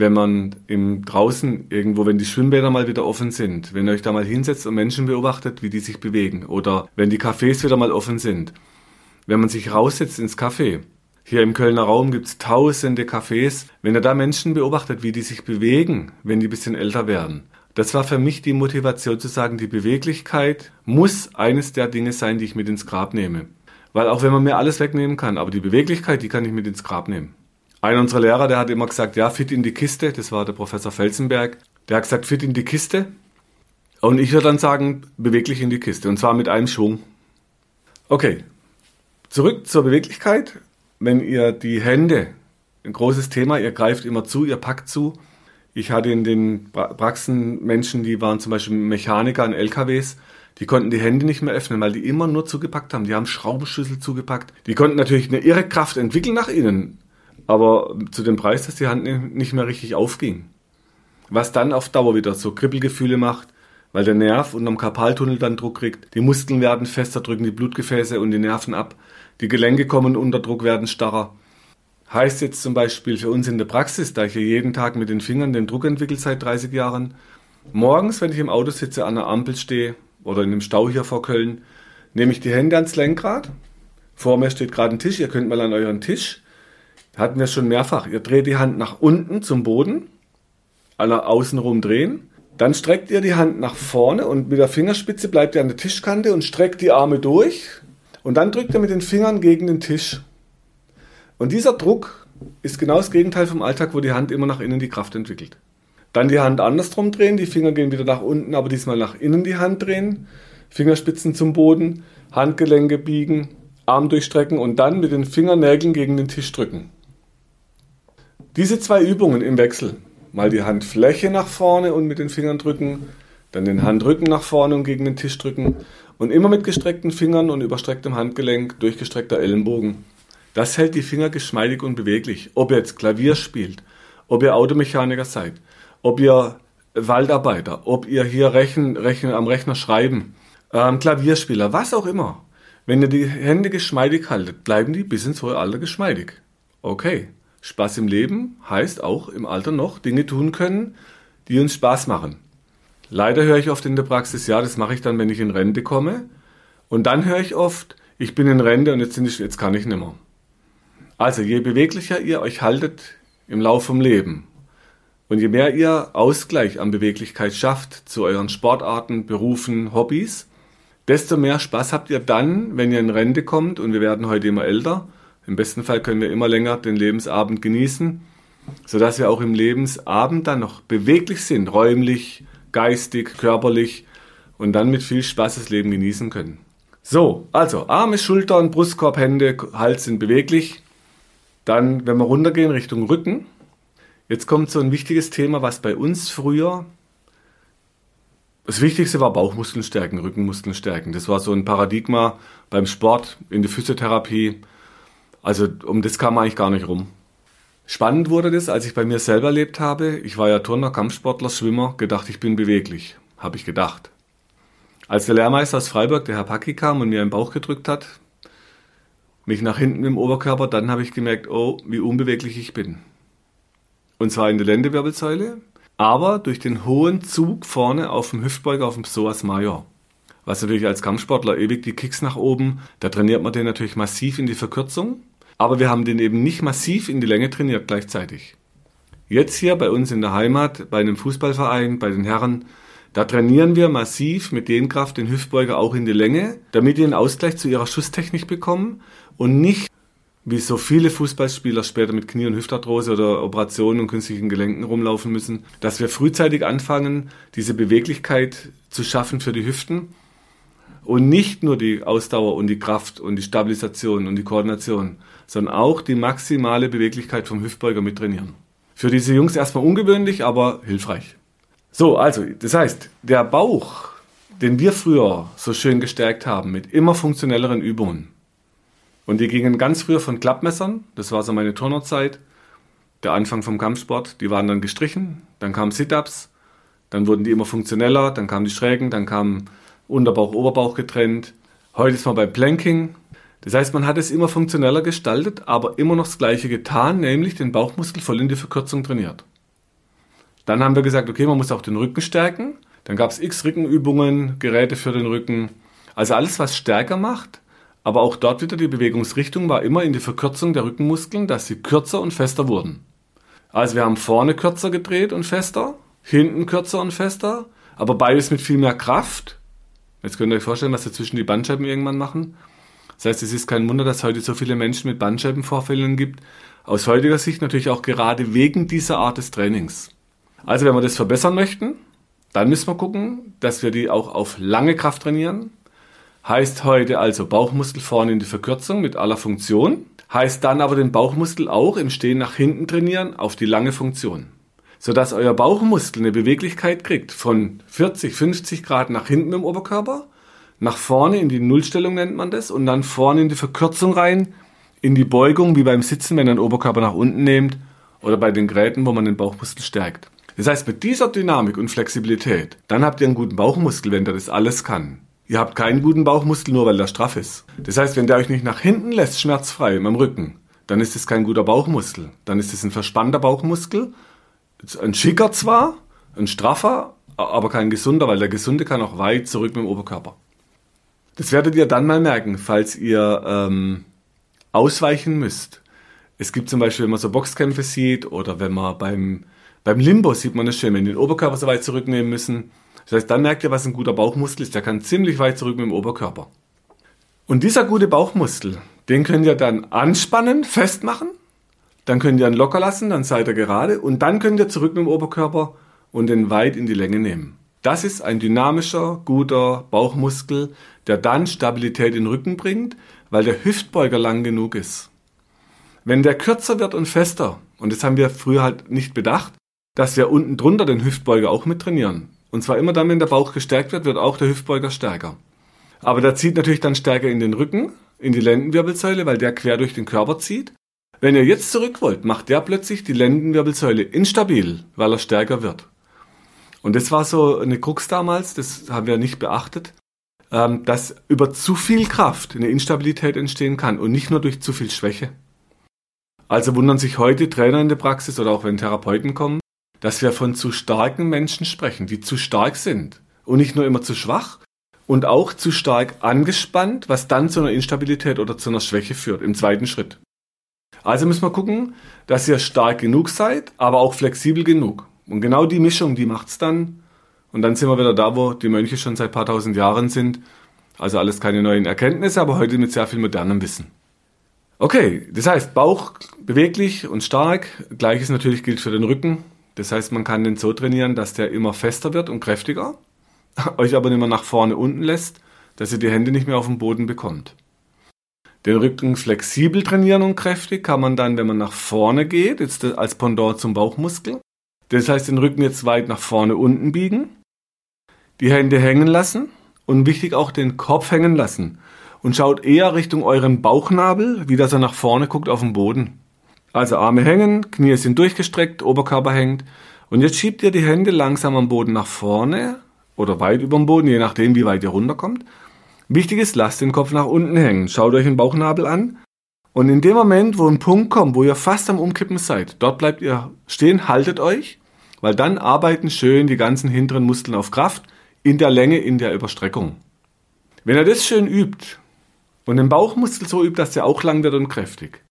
wenn man im draußen irgendwo, wenn die Schwimmbäder mal wieder offen sind, wenn ihr euch da mal hinsetzt und Menschen beobachtet, wie die sich bewegen oder wenn die Cafés wieder mal offen sind, wenn man sich raussetzt ins Café. Hier im Kölner Raum gibt es tausende Cafés. Wenn ihr da Menschen beobachtet, wie die sich bewegen, wenn die ein bisschen älter werden, das war für mich die Motivation zu sagen, die Beweglichkeit muss eines der Dinge sein, die ich mit ins Grab nehme. Weil auch wenn man mir alles wegnehmen kann, aber die Beweglichkeit, die kann ich mit ins Grab nehmen. Einer unserer Lehrer, der hat immer gesagt, ja, fit in die Kiste, das war der Professor Felsenberg, der hat gesagt, fit in die Kiste. Und ich würde dann sagen, beweglich in die Kiste, und zwar mit einem Schwung. Okay, zurück zur Beweglichkeit. Wenn ihr die Hände, ein großes Thema, ihr greift immer zu, ihr packt zu, ich hatte in den Praxen Menschen, die waren zum Beispiel Mechaniker an LKWs, die konnten die Hände nicht mehr öffnen, weil die immer nur zugepackt haben. Die haben Schraubenschlüssel zugepackt. Die konnten natürlich eine irre Kraft entwickeln nach innen, aber zu dem Preis, dass die Hand nicht mehr richtig aufging. Was dann auf Dauer wieder so Kribbelgefühle macht, weil der Nerv unterm Karpaltunnel dann Druck kriegt. Die Muskeln werden fester, drücken die Blutgefäße und die Nerven ab. Die Gelenke kommen unter Druck, werden starrer. Heißt jetzt zum Beispiel für uns in der Praxis, da ich hier jeden Tag mit den Fingern den Druck entwickle seit 30 Jahren, morgens, wenn ich im Auto sitze, an der Ampel stehe oder in einem Stau hier vor Köln, nehme ich die Hände ans Lenkrad. Vor mir steht gerade ein Tisch, ihr könnt mal an euren Tisch. Hatten wir schon mehrfach. Ihr dreht die Hand nach unten zum Boden, alle außenrum drehen. Dann streckt ihr die Hand nach vorne und mit der Fingerspitze bleibt ihr an der Tischkante und streckt die Arme durch. Und dann drückt ihr mit den Fingern gegen den Tisch. Und dieser Druck ist genau das Gegenteil vom Alltag, wo die Hand immer nach innen die Kraft entwickelt. Dann die Hand andersrum drehen, die Finger gehen wieder nach unten, aber diesmal nach innen die Hand drehen, Fingerspitzen zum Boden, Handgelenke biegen, Arm durchstrecken und dann mit den Fingernägeln gegen den Tisch drücken. Diese zwei Übungen im Wechsel, mal die Handfläche nach vorne und mit den Fingern drücken, dann den Handrücken nach vorne und gegen den Tisch drücken und immer mit gestreckten Fingern und überstrecktem Handgelenk, durchgestreckter Ellenbogen. Das hält die Finger geschmeidig und beweglich. Ob ihr jetzt Klavier spielt, ob ihr Automechaniker seid, ob ihr Waldarbeiter, ob ihr hier Rechen, Rechen, am Rechner schreiben, ähm, Klavierspieler, was auch immer. Wenn ihr die Hände geschmeidig haltet, bleiben die bis ins hohe Alter geschmeidig. Okay. Spaß im Leben heißt auch im Alter noch Dinge tun können, die uns Spaß machen. Leider höre ich oft in der Praxis, ja, das mache ich dann, wenn ich in Rente komme. Und dann höre ich oft, ich bin in Rente und jetzt, ich, jetzt kann ich nimmer. Also je beweglicher ihr euch haltet im Laufe vom Leben und je mehr ihr Ausgleich an Beweglichkeit schafft zu euren Sportarten, Berufen, Hobbys, desto mehr Spaß habt ihr dann, wenn ihr in Rente kommt und wir werden heute immer älter. Im besten Fall können wir immer länger den Lebensabend genießen, sodass wir auch im Lebensabend dann noch beweglich sind, räumlich, geistig, körperlich und dann mit viel Spaß das Leben genießen können. So, also Arme, Schultern, Brustkorb, Hände, Hals sind beweglich. Dann, wenn wir runtergehen Richtung Rücken, jetzt kommt so ein wichtiges Thema, was bei uns früher das Wichtigste war Bauchmuskeln stärken, Rückenmuskeln stärken. Das war so ein Paradigma beim Sport, in der Physiotherapie. Also um das kam eigentlich gar nicht rum. Spannend wurde das, als ich bei mir selber erlebt habe. Ich war ja Turner, Kampfsportler, Schwimmer, gedacht, ich bin beweglich. Habe ich gedacht. Als der Lehrmeister aus Freiburg, der Herr Packi, kam und mir im Bauch gedrückt hat, mich nach hinten im Oberkörper, dann habe ich gemerkt, oh, wie unbeweglich ich bin. Und zwar in der Lendewirbelsäule, aber durch den hohen Zug vorne auf dem Hüftbeuger, auf dem Psoas Major. Was natürlich als Kampfsportler ewig die Kicks nach oben, da trainiert man den natürlich massiv in die Verkürzung, aber wir haben den eben nicht massiv in die Länge trainiert gleichzeitig. Jetzt hier bei uns in der Heimat, bei einem Fußballverein, bei den Herren, da trainieren wir massiv mit Dehnkraft den Hüftbeuger auch in die Länge, damit die einen Ausgleich zu ihrer Schusstechnik bekommen und nicht wie so viele Fußballspieler später mit Knie- und Hüftarthrose oder Operationen und künstlichen Gelenken rumlaufen müssen, dass wir frühzeitig anfangen, diese Beweglichkeit zu schaffen für die Hüften und nicht nur die Ausdauer und die Kraft und die Stabilisation und die Koordination, sondern auch die maximale Beweglichkeit vom Hüftbeuger mit trainieren. Für diese Jungs erstmal ungewöhnlich, aber hilfreich. So, also, das heißt, der Bauch, den wir früher so schön gestärkt haben mit immer funktionelleren Übungen, und die gingen ganz früher von Klappmessern, das war so meine Turnerzeit, der Anfang vom Kampfsport, die waren dann gestrichen, dann kamen Sit-Ups, dann wurden die immer funktioneller, dann kamen die Schrägen, dann kamen Unterbauch, Oberbauch getrennt. Heute ist man bei Planking. Das heißt, man hat es immer funktioneller gestaltet, aber immer noch das Gleiche getan, nämlich den Bauchmuskel voll in die Verkürzung trainiert. Dann haben wir gesagt, okay, man muss auch den Rücken stärken. Dann gab es x Rückenübungen, Geräte für den Rücken. Also alles, was stärker macht, aber auch dort wieder die Bewegungsrichtung war immer in die Verkürzung der Rückenmuskeln, dass sie kürzer und fester wurden. Also wir haben vorne kürzer gedreht und fester, hinten kürzer und fester, aber beides mit viel mehr Kraft. Jetzt könnt ihr euch vorstellen, was wir zwischen die Bandscheiben irgendwann machen. Das heißt, es ist kein Wunder, dass es heute so viele Menschen mit Bandscheibenvorfällen gibt. Aus heutiger Sicht natürlich auch gerade wegen dieser Art des Trainings. Also wenn wir das verbessern möchten, dann müssen wir gucken, dass wir die auch auf lange Kraft trainieren, Heißt heute also Bauchmuskel vorne in die Verkürzung mit aller Funktion. Heißt dann aber den Bauchmuskel auch im Stehen nach hinten trainieren auf die lange Funktion. Sodass euer Bauchmuskel eine Beweglichkeit kriegt von 40, 50 Grad nach hinten im Oberkörper, nach vorne in die Nullstellung nennt man das und dann vorne in die Verkürzung rein, in die Beugung wie beim Sitzen, wenn ihr den Oberkörper nach unten nehmt oder bei den Gräten, wo man den Bauchmuskel stärkt. Das heißt, mit dieser Dynamik und Flexibilität, dann habt ihr einen guten Bauchmuskel, wenn der das alles kann. Ihr habt keinen guten Bauchmuskel, nur weil der straff ist. Das heißt, wenn der euch nicht nach hinten lässt, schmerzfrei im Rücken, dann ist es kein guter Bauchmuskel. Dann ist es ein verspannter Bauchmuskel. Ein schicker zwar, ein straffer, aber kein gesunder, weil der gesunde kann auch weit zurück mit dem Oberkörper. Das werdet ihr dann mal merken, falls ihr ähm, ausweichen müsst. Es gibt zum Beispiel, wenn man so Boxkämpfe sieht oder wenn man beim, beim Limbo sieht man es schön, wenn die den Oberkörper so weit zurücknehmen müssen, das heißt, dann merkt ihr, was ein guter Bauchmuskel ist. Der kann ziemlich weit zurück mit dem Oberkörper. Und dieser gute Bauchmuskel, den könnt ihr dann anspannen, festmachen. Dann könnt ihr ihn locker lassen, dann seid ihr gerade. Und dann könnt ihr zurück mit dem Oberkörper und den weit in die Länge nehmen. Das ist ein dynamischer, guter Bauchmuskel, der dann Stabilität in den Rücken bringt, weil der Hüftbeuger lang genug ist. Wenn der kürzer wird und fester, und das haben wir früher halt nicht bedacht, dass wir unten drunter den Hüftbeuger auch mit trainieren. Und zwar immer dann, wenn der Bauch gestärkt wird, wird auch der Hüftbeuger stärker. Aber der zieht natürlich dann stärker in den Rücken, in die Lendenwirbelsäule, weil der quer durch den Körper zieht. Wenn ihr jetzt zurück wollt, macht der plötzlich die Lendenwirbelsäule instabil, weil er stärker wird. Und das war so eine Krux damals, das haben wir nicht beachtet, ähm, dass über zu viel Kraft eine Instabilität entstehen kann und nicht nur durch zu viel Schwäche. Also wundern sich heute Trainer in der Praxis oder auch wenn Therapeuten kommen, dass wir von zu starken Menschen sprechen, die zu stark sind und nicht nur immer zu schwach und auch zu stark angespannt, was dann zu einer Instabilität oder zu einer Schwäche führt im zweiten Schritt. Also müssen wir gucken, dass ihr stark genug seid, aber auch flexibel genug. Und genau die Mischung, die macht's dann. Und dann sind wir wieder da, wo die Mönche schon seit paar tausend Jahren sind. Also alles keine neuen Erkenntnisse, aber heute mit sehr viel modernem Wissen. Okay, das heißt Bauch beweglich und stark. Gleiches natürlich gilt für den Rücken. Das heißt, man kann den so trainieren, dass der immer fester wird und kräftiger, euch aber nicht mehr nach vorne unten lässt, dass ihr die Hände nicht mehr auf den Boden bekommt. Den Rücken flexibel trainieren und kräftig kann man dann, wenn man nach vorne geht, jetzt als Pendant zum Bauchmuskel. Das heißt, den Rücken jetzt weit nach vorne unten biegen, die Hände hängen lassen und wichtig auch den Kopf hängen lassen und schaut eher Richtung euren Bauchnabel, wie dass er nach vorne guckt auf den Boden. Also Arme hängen, Knie sind durchgestreckt, Oberkörper hängt. Und jetzt schiebt ihr die Hände langsam am Boden nach vorne oder weit über dem Boden, je nachdem, wie weit ihr runterkommt. Wichtig ist, lasst den Kopf nach unten hängen. Schaut euch den Bauchnabel an. Und in dem Moment, wo ein Punkt kommt, wo ihr fast am Umkippen seid, dort bleibt ihr stehen, haltet euch, weil dann arbeiten schön die ganzen hinteren Muskeln auf Kraft in der Länge, in der Überstreckung. Wenn ihr das schön übt und den Bauchmuskel so übt, dass der auch lang wird und kräftig,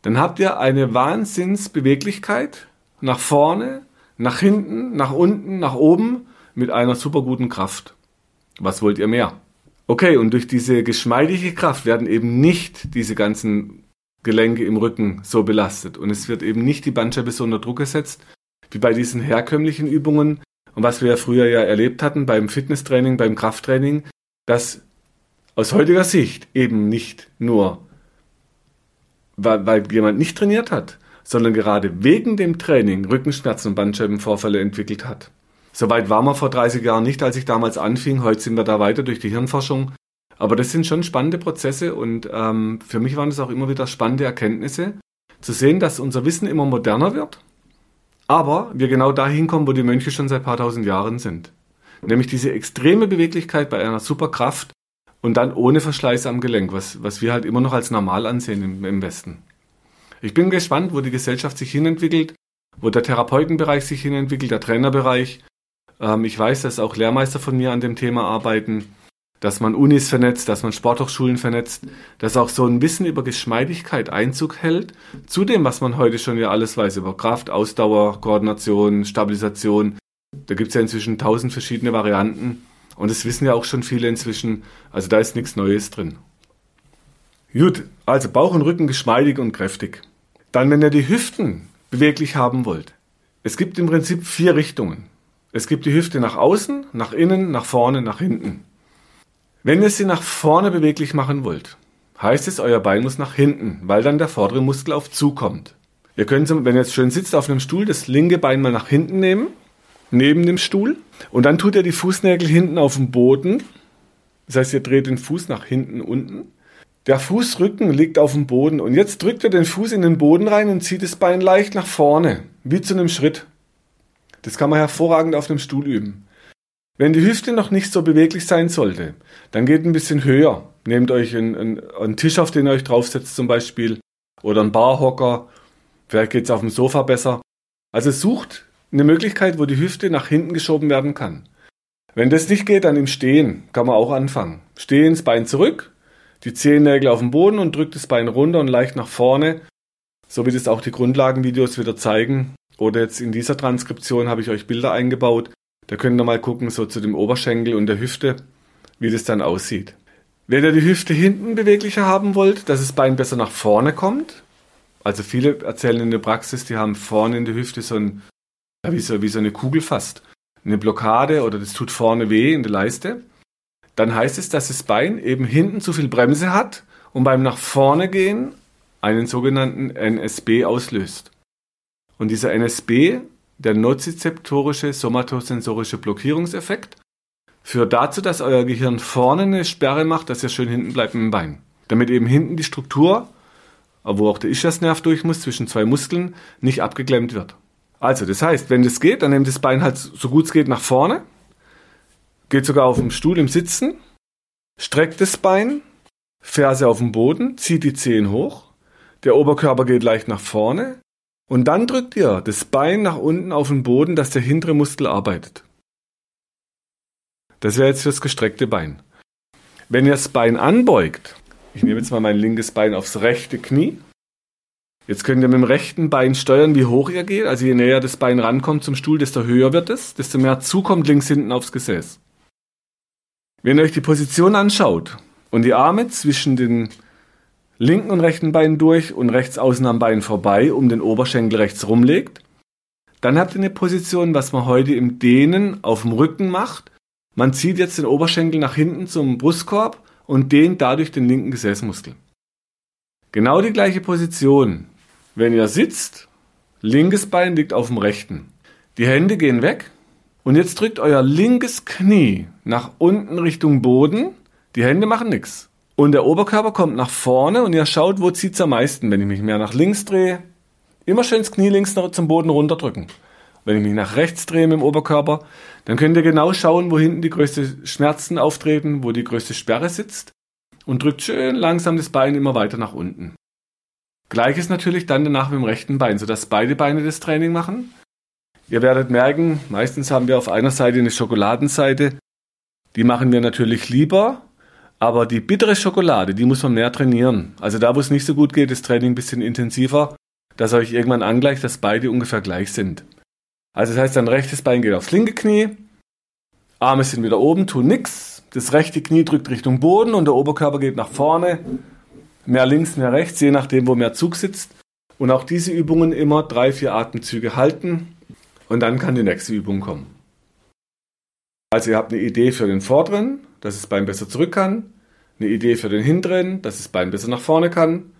dann habt ihr eine Wahnsinnsbeweglichkeit nach vorne, nach hinten, nach unten, nach oben mit einer super guten Kraft. Was wollt ihr mehr? Okay, und durch diese geschmeidige Kraft werden eben nicht diese ganzen Gelenke im Rücken so belastet. Und es wird eben nicht die Bandscheibe so unter Druck gesetzt, wie bei diesen herkömmlichen Übungen. Und was wir ja früher ja erlebt hatten beim Fitnesstraining, beim Krafttraining, dass aus heutiger Sicht eben nicht nur, weil, weil jemand nicht trainiert hat, sondern gerade wegen dem Training Rückenschmerzen und Bandscheibenvorfälle entwickelt hat. Soweit waren wir vor 30 Jahren nicht, als ich damals anfing. Heute sind wir da weiter durch die Hirnforschung. Aber das sind schon spannende Prozesse und ähm, für mich waren es auch immer wieder spannende Erkenntnisse, zu sehen, dass unser Wissen immer moderner wird, aber wir genau dahin kommen, wo die Mönche schon seit paar tausend Jahren sind. Nämlich diese extreme Beweglichkeit bei einer Superkraft und dann ohne Verschleiß am Gelenk, was, was wir halt immer noch als normal ansehen im, im Westen. Ich bin gespannt, wo die Gesellschaft sich hinentwickelt, wo der Therapeutenbereich sich hinentwickelt, der Trainerbereich. Ähm, ich weiß, dass auch Lehrmeister von mir an dem Thema arbeiten dass man Unis vernetzt, dass man Sporthochschulen vernetzt, dass auch so ein Wissen über Geschmeidigkeit Einzug hält, zu dem, was man heute schon ja alles weiß, über Kraft, Ausdauer, Koordination, Stabilisation. Da gibt es ja inzwischen tausend verschiedene Varianten und das wissen ja auch schon viele inzwischen, also da ist nichts Neues drin. Gut, also Bauch und Rücken geschmeidig und kräftig. Dann, wenn ihr die Hüften beweglich haben wollt. Es gibt im Prinzip vier Richtungen. Es gibt die Hüfte nach außen, nach innen, nach vorne, nach hinten. Wenn ihr sie nach vorne beweglich machen wollt, heißt es, euer Bein muss nach hinten, weil dann der vordere Muskel auf zukommt. Ihr könnt, wenn ihr jetzt schön sitzt auf einem Stuhl, das linke Bein mal nach hinten nehmen, neben dem Stuhl, und dann tut ihr die Fußnägel hinten auf dem Boden. Das heißt, ihr dreht den Fuß nach hinten unten. Der Fußrücken liegt auf dem Boden und jetzt drückt ihr den Fuß in den Boden rein und zieht das Bein leicht nach vorne, wie zu einem Schritt. Das kann man hervorragend auf einem Stuhl üben. Wenn die Hüfte noch nicht so beweglich sein sollte, dann geht ein bisschen höher. Nehmt euch einen, einen, einen Tisch, auf den ihr euch draufsetzt zum Beispiel, oder einen Barhocker. Vielleicht geht es auf dem Sofa besser. Also sucht eine Möglichkeit, wo die Hüfte nach hinten geschoben werden kann. Wenn das nicht geht, dann im Stehen kann man auch anfangen. Stehen, das Bein zurück, die Zehennägel auf dem Boden und drückt das Bein runter und leicht nach vorne, so wie das auch die Grundlagenvideos wieder zeigen. Oder jetzt in dieser Transkription habe ich euch Bilder eingebaut, da könnt ihr mal gucken, so zu dem Oberschenkel und der Hüfte, wie das dann aussieht. Wenn ihr die Hüfte hinten beweglicher haben wollt, dass das Bein besser nach vorne kommt, also viele erzählen in der Praxis, die haben vorne in der Hüfte so ein, wie, so, wie so eine Kugel fast, eine Blockade oder das tut vorne weh in der Leiste, dann heißt es, dass das Bein eben hinten zu viel Bremse hat und beim nach vorne gehen einen sogenannten NSB auslöst. Und dieser NSB der nozizeptorische somatosensorische Blockierungseffekt führt dazu, dass euer Gehirn vorne eine Sperre macht, dass ihr schön hinten bleibt dem Bein. Damit eben hinten die Struktur, wo auch der Ischiasnerv durch muss, zwischen zwei Muskeln, nicht abgeklemmt wird. Also, das heißt, wenn das geht, dann nehmt das Bein halt so gut es geht nach vorne, geht sogar auf dem Stuhl im Sitzen, streckt das Bein, Ferse auf dem Boden, zieht die Zehen hoch, der Oberkörper geht leicht nach vorne, und dann drückt ihr das Bein nach unten auf den Boden, dass der hintere Muskel arbeitet. Das wäre jetzt fürs gestreckte Bein. Wenn ihr das Bein anbeugt, ich nehme jetzt mal mein linkes Bein aufs rechte Knie. Jetzt könnt ihr mit dem rechten Bein steuern, wie hoch ihr geht. Also je näher das Bein rankommt zum Stuhl, desto höher wird es, desto mehr zukommt links hinten aufs Gesäß. Wenn ihr euch die Position anschaut und die Arme zwischen den linken und rechten Bein durch und rechts außen am Bein vorbei, um den Oberschenkel rechts rumlegt. Dann habt ihr eine Position, was man heute im Dehnen auf dem Rücken macht. Man zieht jetzt den Oberschenkel nach hinten zum Brustkorb und dehnt dadurch den linken Gesäßmuskel. Genau die gleiche Position. Wenn ihr sitzt, linkes Bein liegt auf dem rechten. Die Hände gehen weg und jetzt drückt euer linkes Knie nach unten Richtung Boden. Die Hände machen nichts. Und der Oberkörper kommt nach vorne und ihr schaut, wo zieht es am meisten. Wenn ich mich mehr nach links drehe, immer schön das Knie links zum Boden runterdrücken. Wenn ich mich nach rechts drehe mit dem Oberkörper, dann könnt ihr genau schauen, wo hinten die größte Schmerzen auftreten, wo die größte Sperre sitzt und drückt schön langsam das Bein immer weiter nach unten. Gleiches natürlich dann danach mit dem rechten Bein, sodass beide Beine das Training machen. Ihr werdet merken, meistens haben wir auf einer Seite eine Schokoladenseite. Die machen wir natürlich lieber, aber die bittere Schokolade, die muss man mehr trainieren. Also da, wo es nicht so gut geht, ist Training ein bisschen intensiver, dass euch irgendwann angleicht, dass beide ungefähr gleich sind. Also das heißt, dein rechtes Bein geht aufs linke Knie, Arme sind wieder oben, tun nix. Das rechte Knie drückt Richtung Boden und der Oberkörper geht nach vorne. mehr links, mehr rechts, je nachdem, wo mehr Zug sitzt. Und auch diese Übungen immer drei, vier Atemzüge halten und dann kann die nächste Übung kommen. Also ihr habt eine Idee für den vorderen, dass das Bein besser zurück kann, eine Idee für den hinteren, dass das Bein besser nach vorne kann.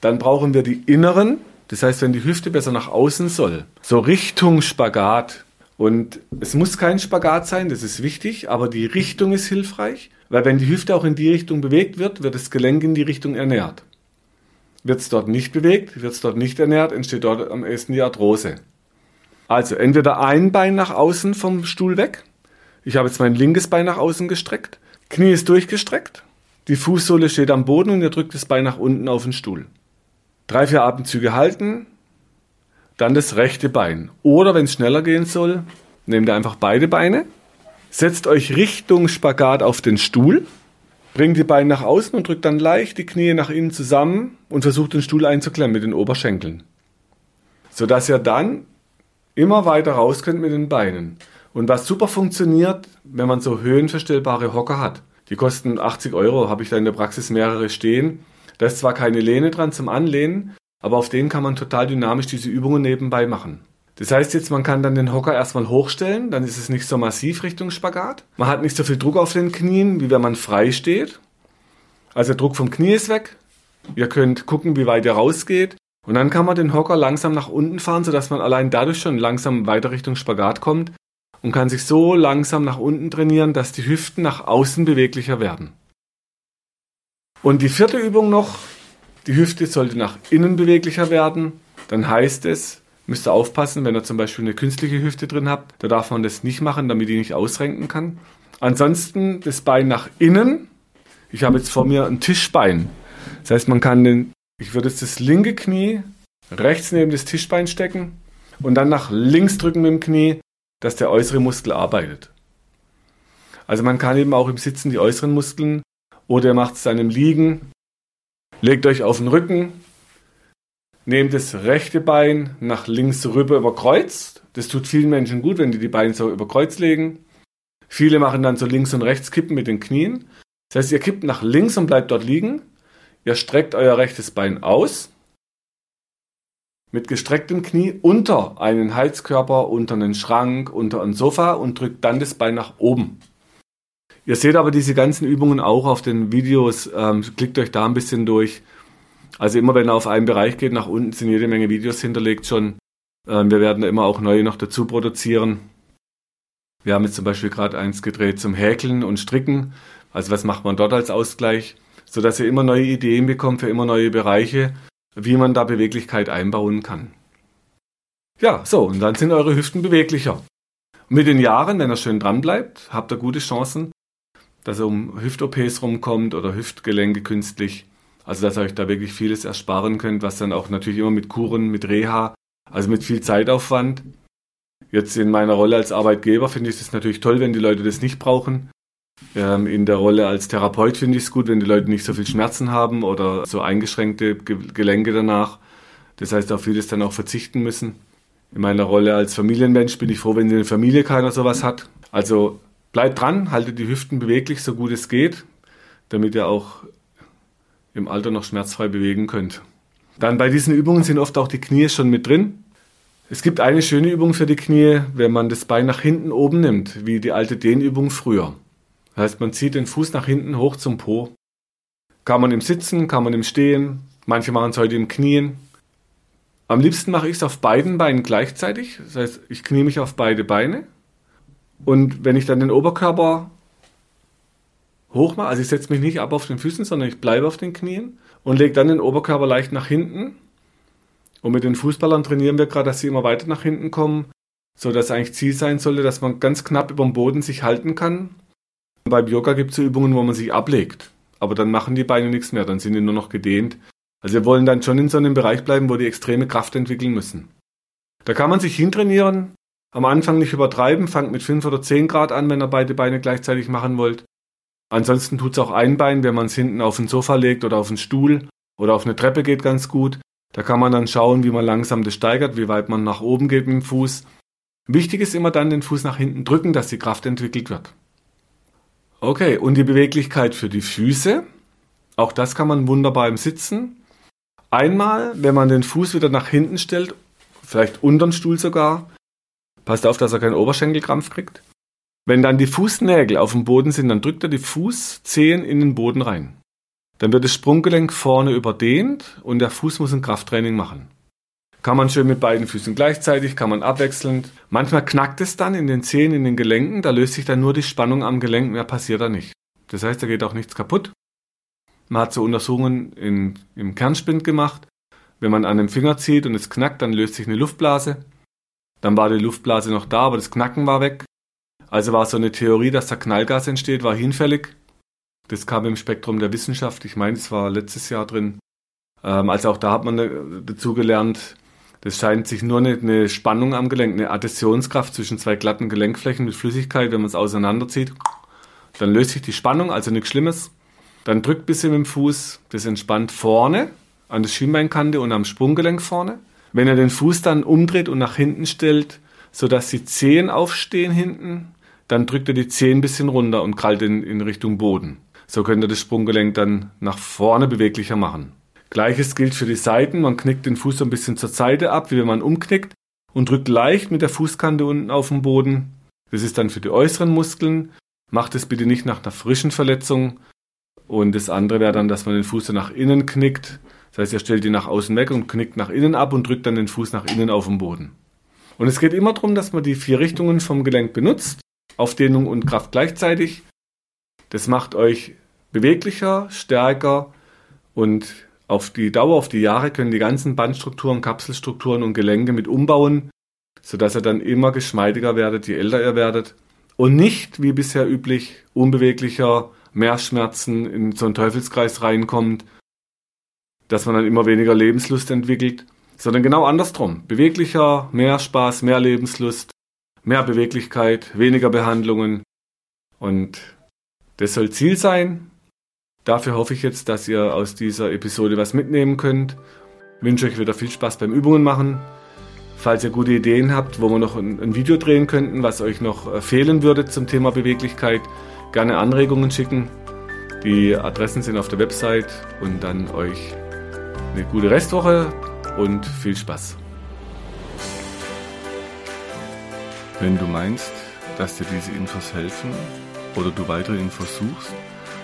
Dann brauchen wir die inneren, das heißt, wenn die Hüfte besser nach außen soll, so Richtung Spagat. Und es muss kein Spagat sein, das ist wichtig, aber die Richtung ist hilfreich, weil wenn die Hüfte auch in die Richtung bewegt wird, wird das Gelenk in die Richtung ernährt. Wird es dort nicht bewegt, wird es dort nicht ernährt, entsteht dort am ehesten die Arthrose. Also entweder ein Bein nach außen vom Stuhl weg. Ich habe jetzt mein linkes Bein nach außen gestreckt. Knie ist durchgestreckt. Die Fußsohle steht am Boden und ihr drückt das Bein nach unten auf den Stuhl. Drei, vier Atemzüge halten. Dann das rechte Bein. Oder wenn es schneller gehen soll, nehmt ihr einfach beide Beine. Setzt euch Richtung Spagat auf den Stuhl. Bringt die Beine nach außen und drückt dann leicht die Knie nach innen zusammen und versucht den Stuhl einzuklemmen mit den Oberschenkeln. Sodass ihr dann immer weiter raus könnt mit den Beinen. Und was super funktioniert, wenn man so höhenverstellbare Hocker hat. Die kosten 80 Euro, habe ich da in der Praxis mehrere stehen. Da ist zwar keine Lehne dran zum Anlehnen, aber auf denen kann man total dynamisch diese Übungen nebenbei machen. Das heißt jetzt, man kann dann den Hocker erstmal hochstellen, dann ist es nicht so massiv Richtung Spagat. Man hat nicht so viel Druck auf den Knien, wie wenn man frei steht. Also der Druck vom Knie ist weg. Ihr könnt gucken, wie weit ihr rausgeht. Und dann kann man den Hocker langsam nach unten fahren, sodass man allein dadurch schon langsam weiter Richtung Spagat kommt und kann sich so langsam nach unten trainieren, dass die Hüften nach außen beweglicher werden. Und die vierte Übung noch, die Hüfte sollte nach innen beweglicher werden. Dann heißt es, müsst ihr aufpassen, wenn ihr zum Beispiel eine künstliche Hüfte drin habt, da darf man das nicht machen, damit die nicht ausrenken kann. Ansonsten das Bein nach innen. Ich habe jetzt vor mir ein Tischbein. Das heißt, man kann den ich würde jetzt das linke Knie rechts neben das Tischbein stecken und dann nach links drücken mit dem Knie, dass der äußere Muskel arbeitet. Also man kann eben auch im Sitzen die äußeren Muskeln oder ihr macht es dann im Liegen. Legt euch auf den Rücken, nehmt das rechte Bein nach links rüber überkreuzt. Das tut vielen Menschen gut, wenn die die Beine so überkreuzt legen. Viele machen dann so links und rechts kippen mit den Knien. Das heißt, ihr kippt nach links und bleibt dort liegen. Ihr streckt euer rechtes Bein aus mit gestrecktem Knie unter einen Heizkörper, unter einen Schrank, unter ein Sofa und drückt dann das Bein nach oben. Ihr seht aber diese ganzen Übungen auch auf den Videos. Ähm, klickt euch da ein bisschen durch. Also immer wenn er auf einen Bereich geht, nach unten sind jede Menge Videos hinterlegt schon. Ähm, wir werden da immer auch neue noch dazu produzieren. Wir haben jetzt zum Beispiel gerade eins gedreht zum Häkeln und Stricken. Also was macht man dort als Ausgleich? sodass ihr immer neue Ideen bekommt für immer neue Bereiche, wie man da Beweglichkeit einbauen kann. Ja, so, und dann sind eure Hüften beweglicher. mit den Jahren, wenn ihr schön dran bleibt, habt ihr gute Chancen, dass ihr um Hüft-OPs rumkommt oder Hüftgelenke künstlich. Also, dass ihr euch da wirklich vieles ersparen könnt, was dann auch natürlich immer mit Kuren, mit Reha, also mit viel Zeitaufwand. Jetzt in meiner Rolle als Arbeitgeber finde ich es natürlich toll, wenn die Leute das nicht brauchen. Ähm, in der Rolle als Therapeut finde ich es gut, wenn die Leute nicht so viel Schmerzen haben oder so eingeschränkte Ge Gelenke danach. Das heißt, auf vieles dann auch verzichten müssen. In meiner Rolle als Familienmensch bin ich froh, wenn in der Familie keiner sowas hat. Also bleibt dran, haltet die Hüften beweglich, so gut es geht, damit ihr auch im Alter noch schmerzfrei bewegen könnt. Dann bei diesen Übungen sind oft auch die Knie schon mit drin. Es gibt eine schöne Übung für die Knie, wenn man das Bein nach hinten oben nimmt, wie die alte Dehnübung früher. Heißt, man zieht den Fuß nach hinten hoch zum Po. Kann man im Sitzen, kann man im Stehen, manche machen es heute im Knien. Am liebsten mache ich es auf beiden Beinen gleichzeitig. Das heißt, ich knie mich auf beide Beine. Und wenn ich dann den Oberkörper hoch mache, also ich setze mich nicht ab auf den Füßen, sondern ich bleibe auf den Knien und lege dann den Oberkörper leicht nach hinten. Und mit den Fußballern trainieren wir gerade, dass sie immer weiter nach hinten kommen, so dass eigentlich Ziel sein sollte, dass man ganz knapp über dem Boden sich halten kann beim Yoga gibt es so Übungen, wo man sich ablegt. Aber dann machen die Beine nichts mehr, dann sind die nur noch gedehnt. Also wir wollen dann schon in so einem Bereich bleiben, wo die extreme Kraft entwickeln müssen. Da kann man sich hintrainieren. Am Anfang nicht übertreiben, fangt mit 5 oder 10 Grad an, wenn ihr beide Beine gleichzeitig machen wollt. Ansonsten tut es auch ein Bein, wenn man es hinten auf den Sofa legt oder auf den Stuhl oder auf eine Treppe geht ganz gut. Da kann man dann schauen, wie man langsam das steigert, wie weit man nach oben geht mit dem Fuß. Wichtig ist immer dann den Fuß nach hinten drücken, dass die Kraft entwickelt wird. Okay, und die Beweglichkeit für die Füße. Auch das kann man wunderbar im Sitzen. Einmal, wenn man den Fuß wieder nach hinten stellt, vielleicht unter den Stuhl sogar, passt auf, dass er keinen Oberschenkelkrampf kriegt. Wenn dann die Fußnägel auf dem Boden sind, dann drückt er die Fußzehen in den Boden rein. Dann wird das Sprunggelenk vorne überdehnt und der Fuß muss ein Krafttraining machen. Kann man schön mit beiden Füßen gleichzeitig, kann man abwechselnd. Manchmal knackt es dann in den Zehen, in den Gelenken, da löst sich dann nur die Spannung am Gelenk, mehr passiert da nicht. Das heißt, da geht auch nichts kaputt. Man hat so Untersuchungen in, im Kernspind gemacht. Wenn man an dem Finger zieht und es knackt, dann löst sich eine Luftblase. Dann war die Luftblase noch da, aber das Knacken war weg. Also war so eine Theorie, dass da Knallgas entsteht, war hinfällig. Das kam im Spektrum der Wissenschaft. Ich meine, es war letztes Jahr drin. Ähm, also auch da hat man äh, dazu gelernt, das scheint sich nur eine, eine Spannung am Gelenk, eine Adhäsionskraft zwischen zwei glatten Gelenkflächen mit Flüssigkeit, wenn man es auseinanderzieht. Dann löst sich die Spannung, also nichts Schlimmes. Dann drückt ein bisschen mit dem Fuß, das entspannt vorne an der Schienbeinkante und am Sprunggelenk vorne. Wenn er den Fuß dann umdreht und nach hinten stellt, sodass die Zehen aufstehen hinten, dann drückt er die Zehen ein bisschen runter und krallt in, in Richtung Boden. So könnt ihr das Sprunggelenk dann nach vorne beweglicher machen. Gleiches gilt für die Seiten. Man knickt den Fuß so ein bisschen zur Seite ab, wie wenn man umknickt und drückt leicht mit der Fußkante unten auf den Boden. Das ist dann für die äußeren Muskeln. Macht es bitte nicht nach einer frischen Verletzung. Und das andere wäre dann, dass man den Fuß so nach innen knickt. Das heißt, ihr stellt ihn nach außen weg und knickt nach innen ab und drückt dann den Fuß nach innen auf den Boden. Und es geht immer darum, dass man die vier Richtungen vom Gelenk benutzt. Aufdehnung und Kraft gleichzeitig. Das macht euch beweglicher, stärker und auf die Dauer, auf die Jahre können die ganzen Bandstrukturen, Kapselstrukturen und Gelenke mit umbauen, sodass ihr dann immer geschmeidiger werdet, je älter ihr werdet. Und nicht, wie bisher üblich, unbeweglicher, mehr Schmerzen in so einen Teufelskreis reinkommt, dass man dann immer weniger Lebenslust entwickelt, sondern genau andersrum. Beweglicher, mehr Spaß, mehr Lebenslust, mehr Beweglichkeit, weniger Behandlungen. Und das soll Ziel sein. Dafür hoffe ich jetzt, dass ihr aus dieser Episode was mitnehmen könnt. Ich wünsche euch wieder viel Spaß beim Übungen machen. Falls ihr gute Ideen habt, wo wir noch ein, Video drehen könnten, was euch noch äh, fehlen würde zum Thema Beweglichkeit, gerne Anregungen schicken. Die Adressen sind auf der Website und dann euch eine gute Restwoche und viel Spaß. Wenn du meinst, dass dir diese Infos helfen oder du weitere Infos suchst,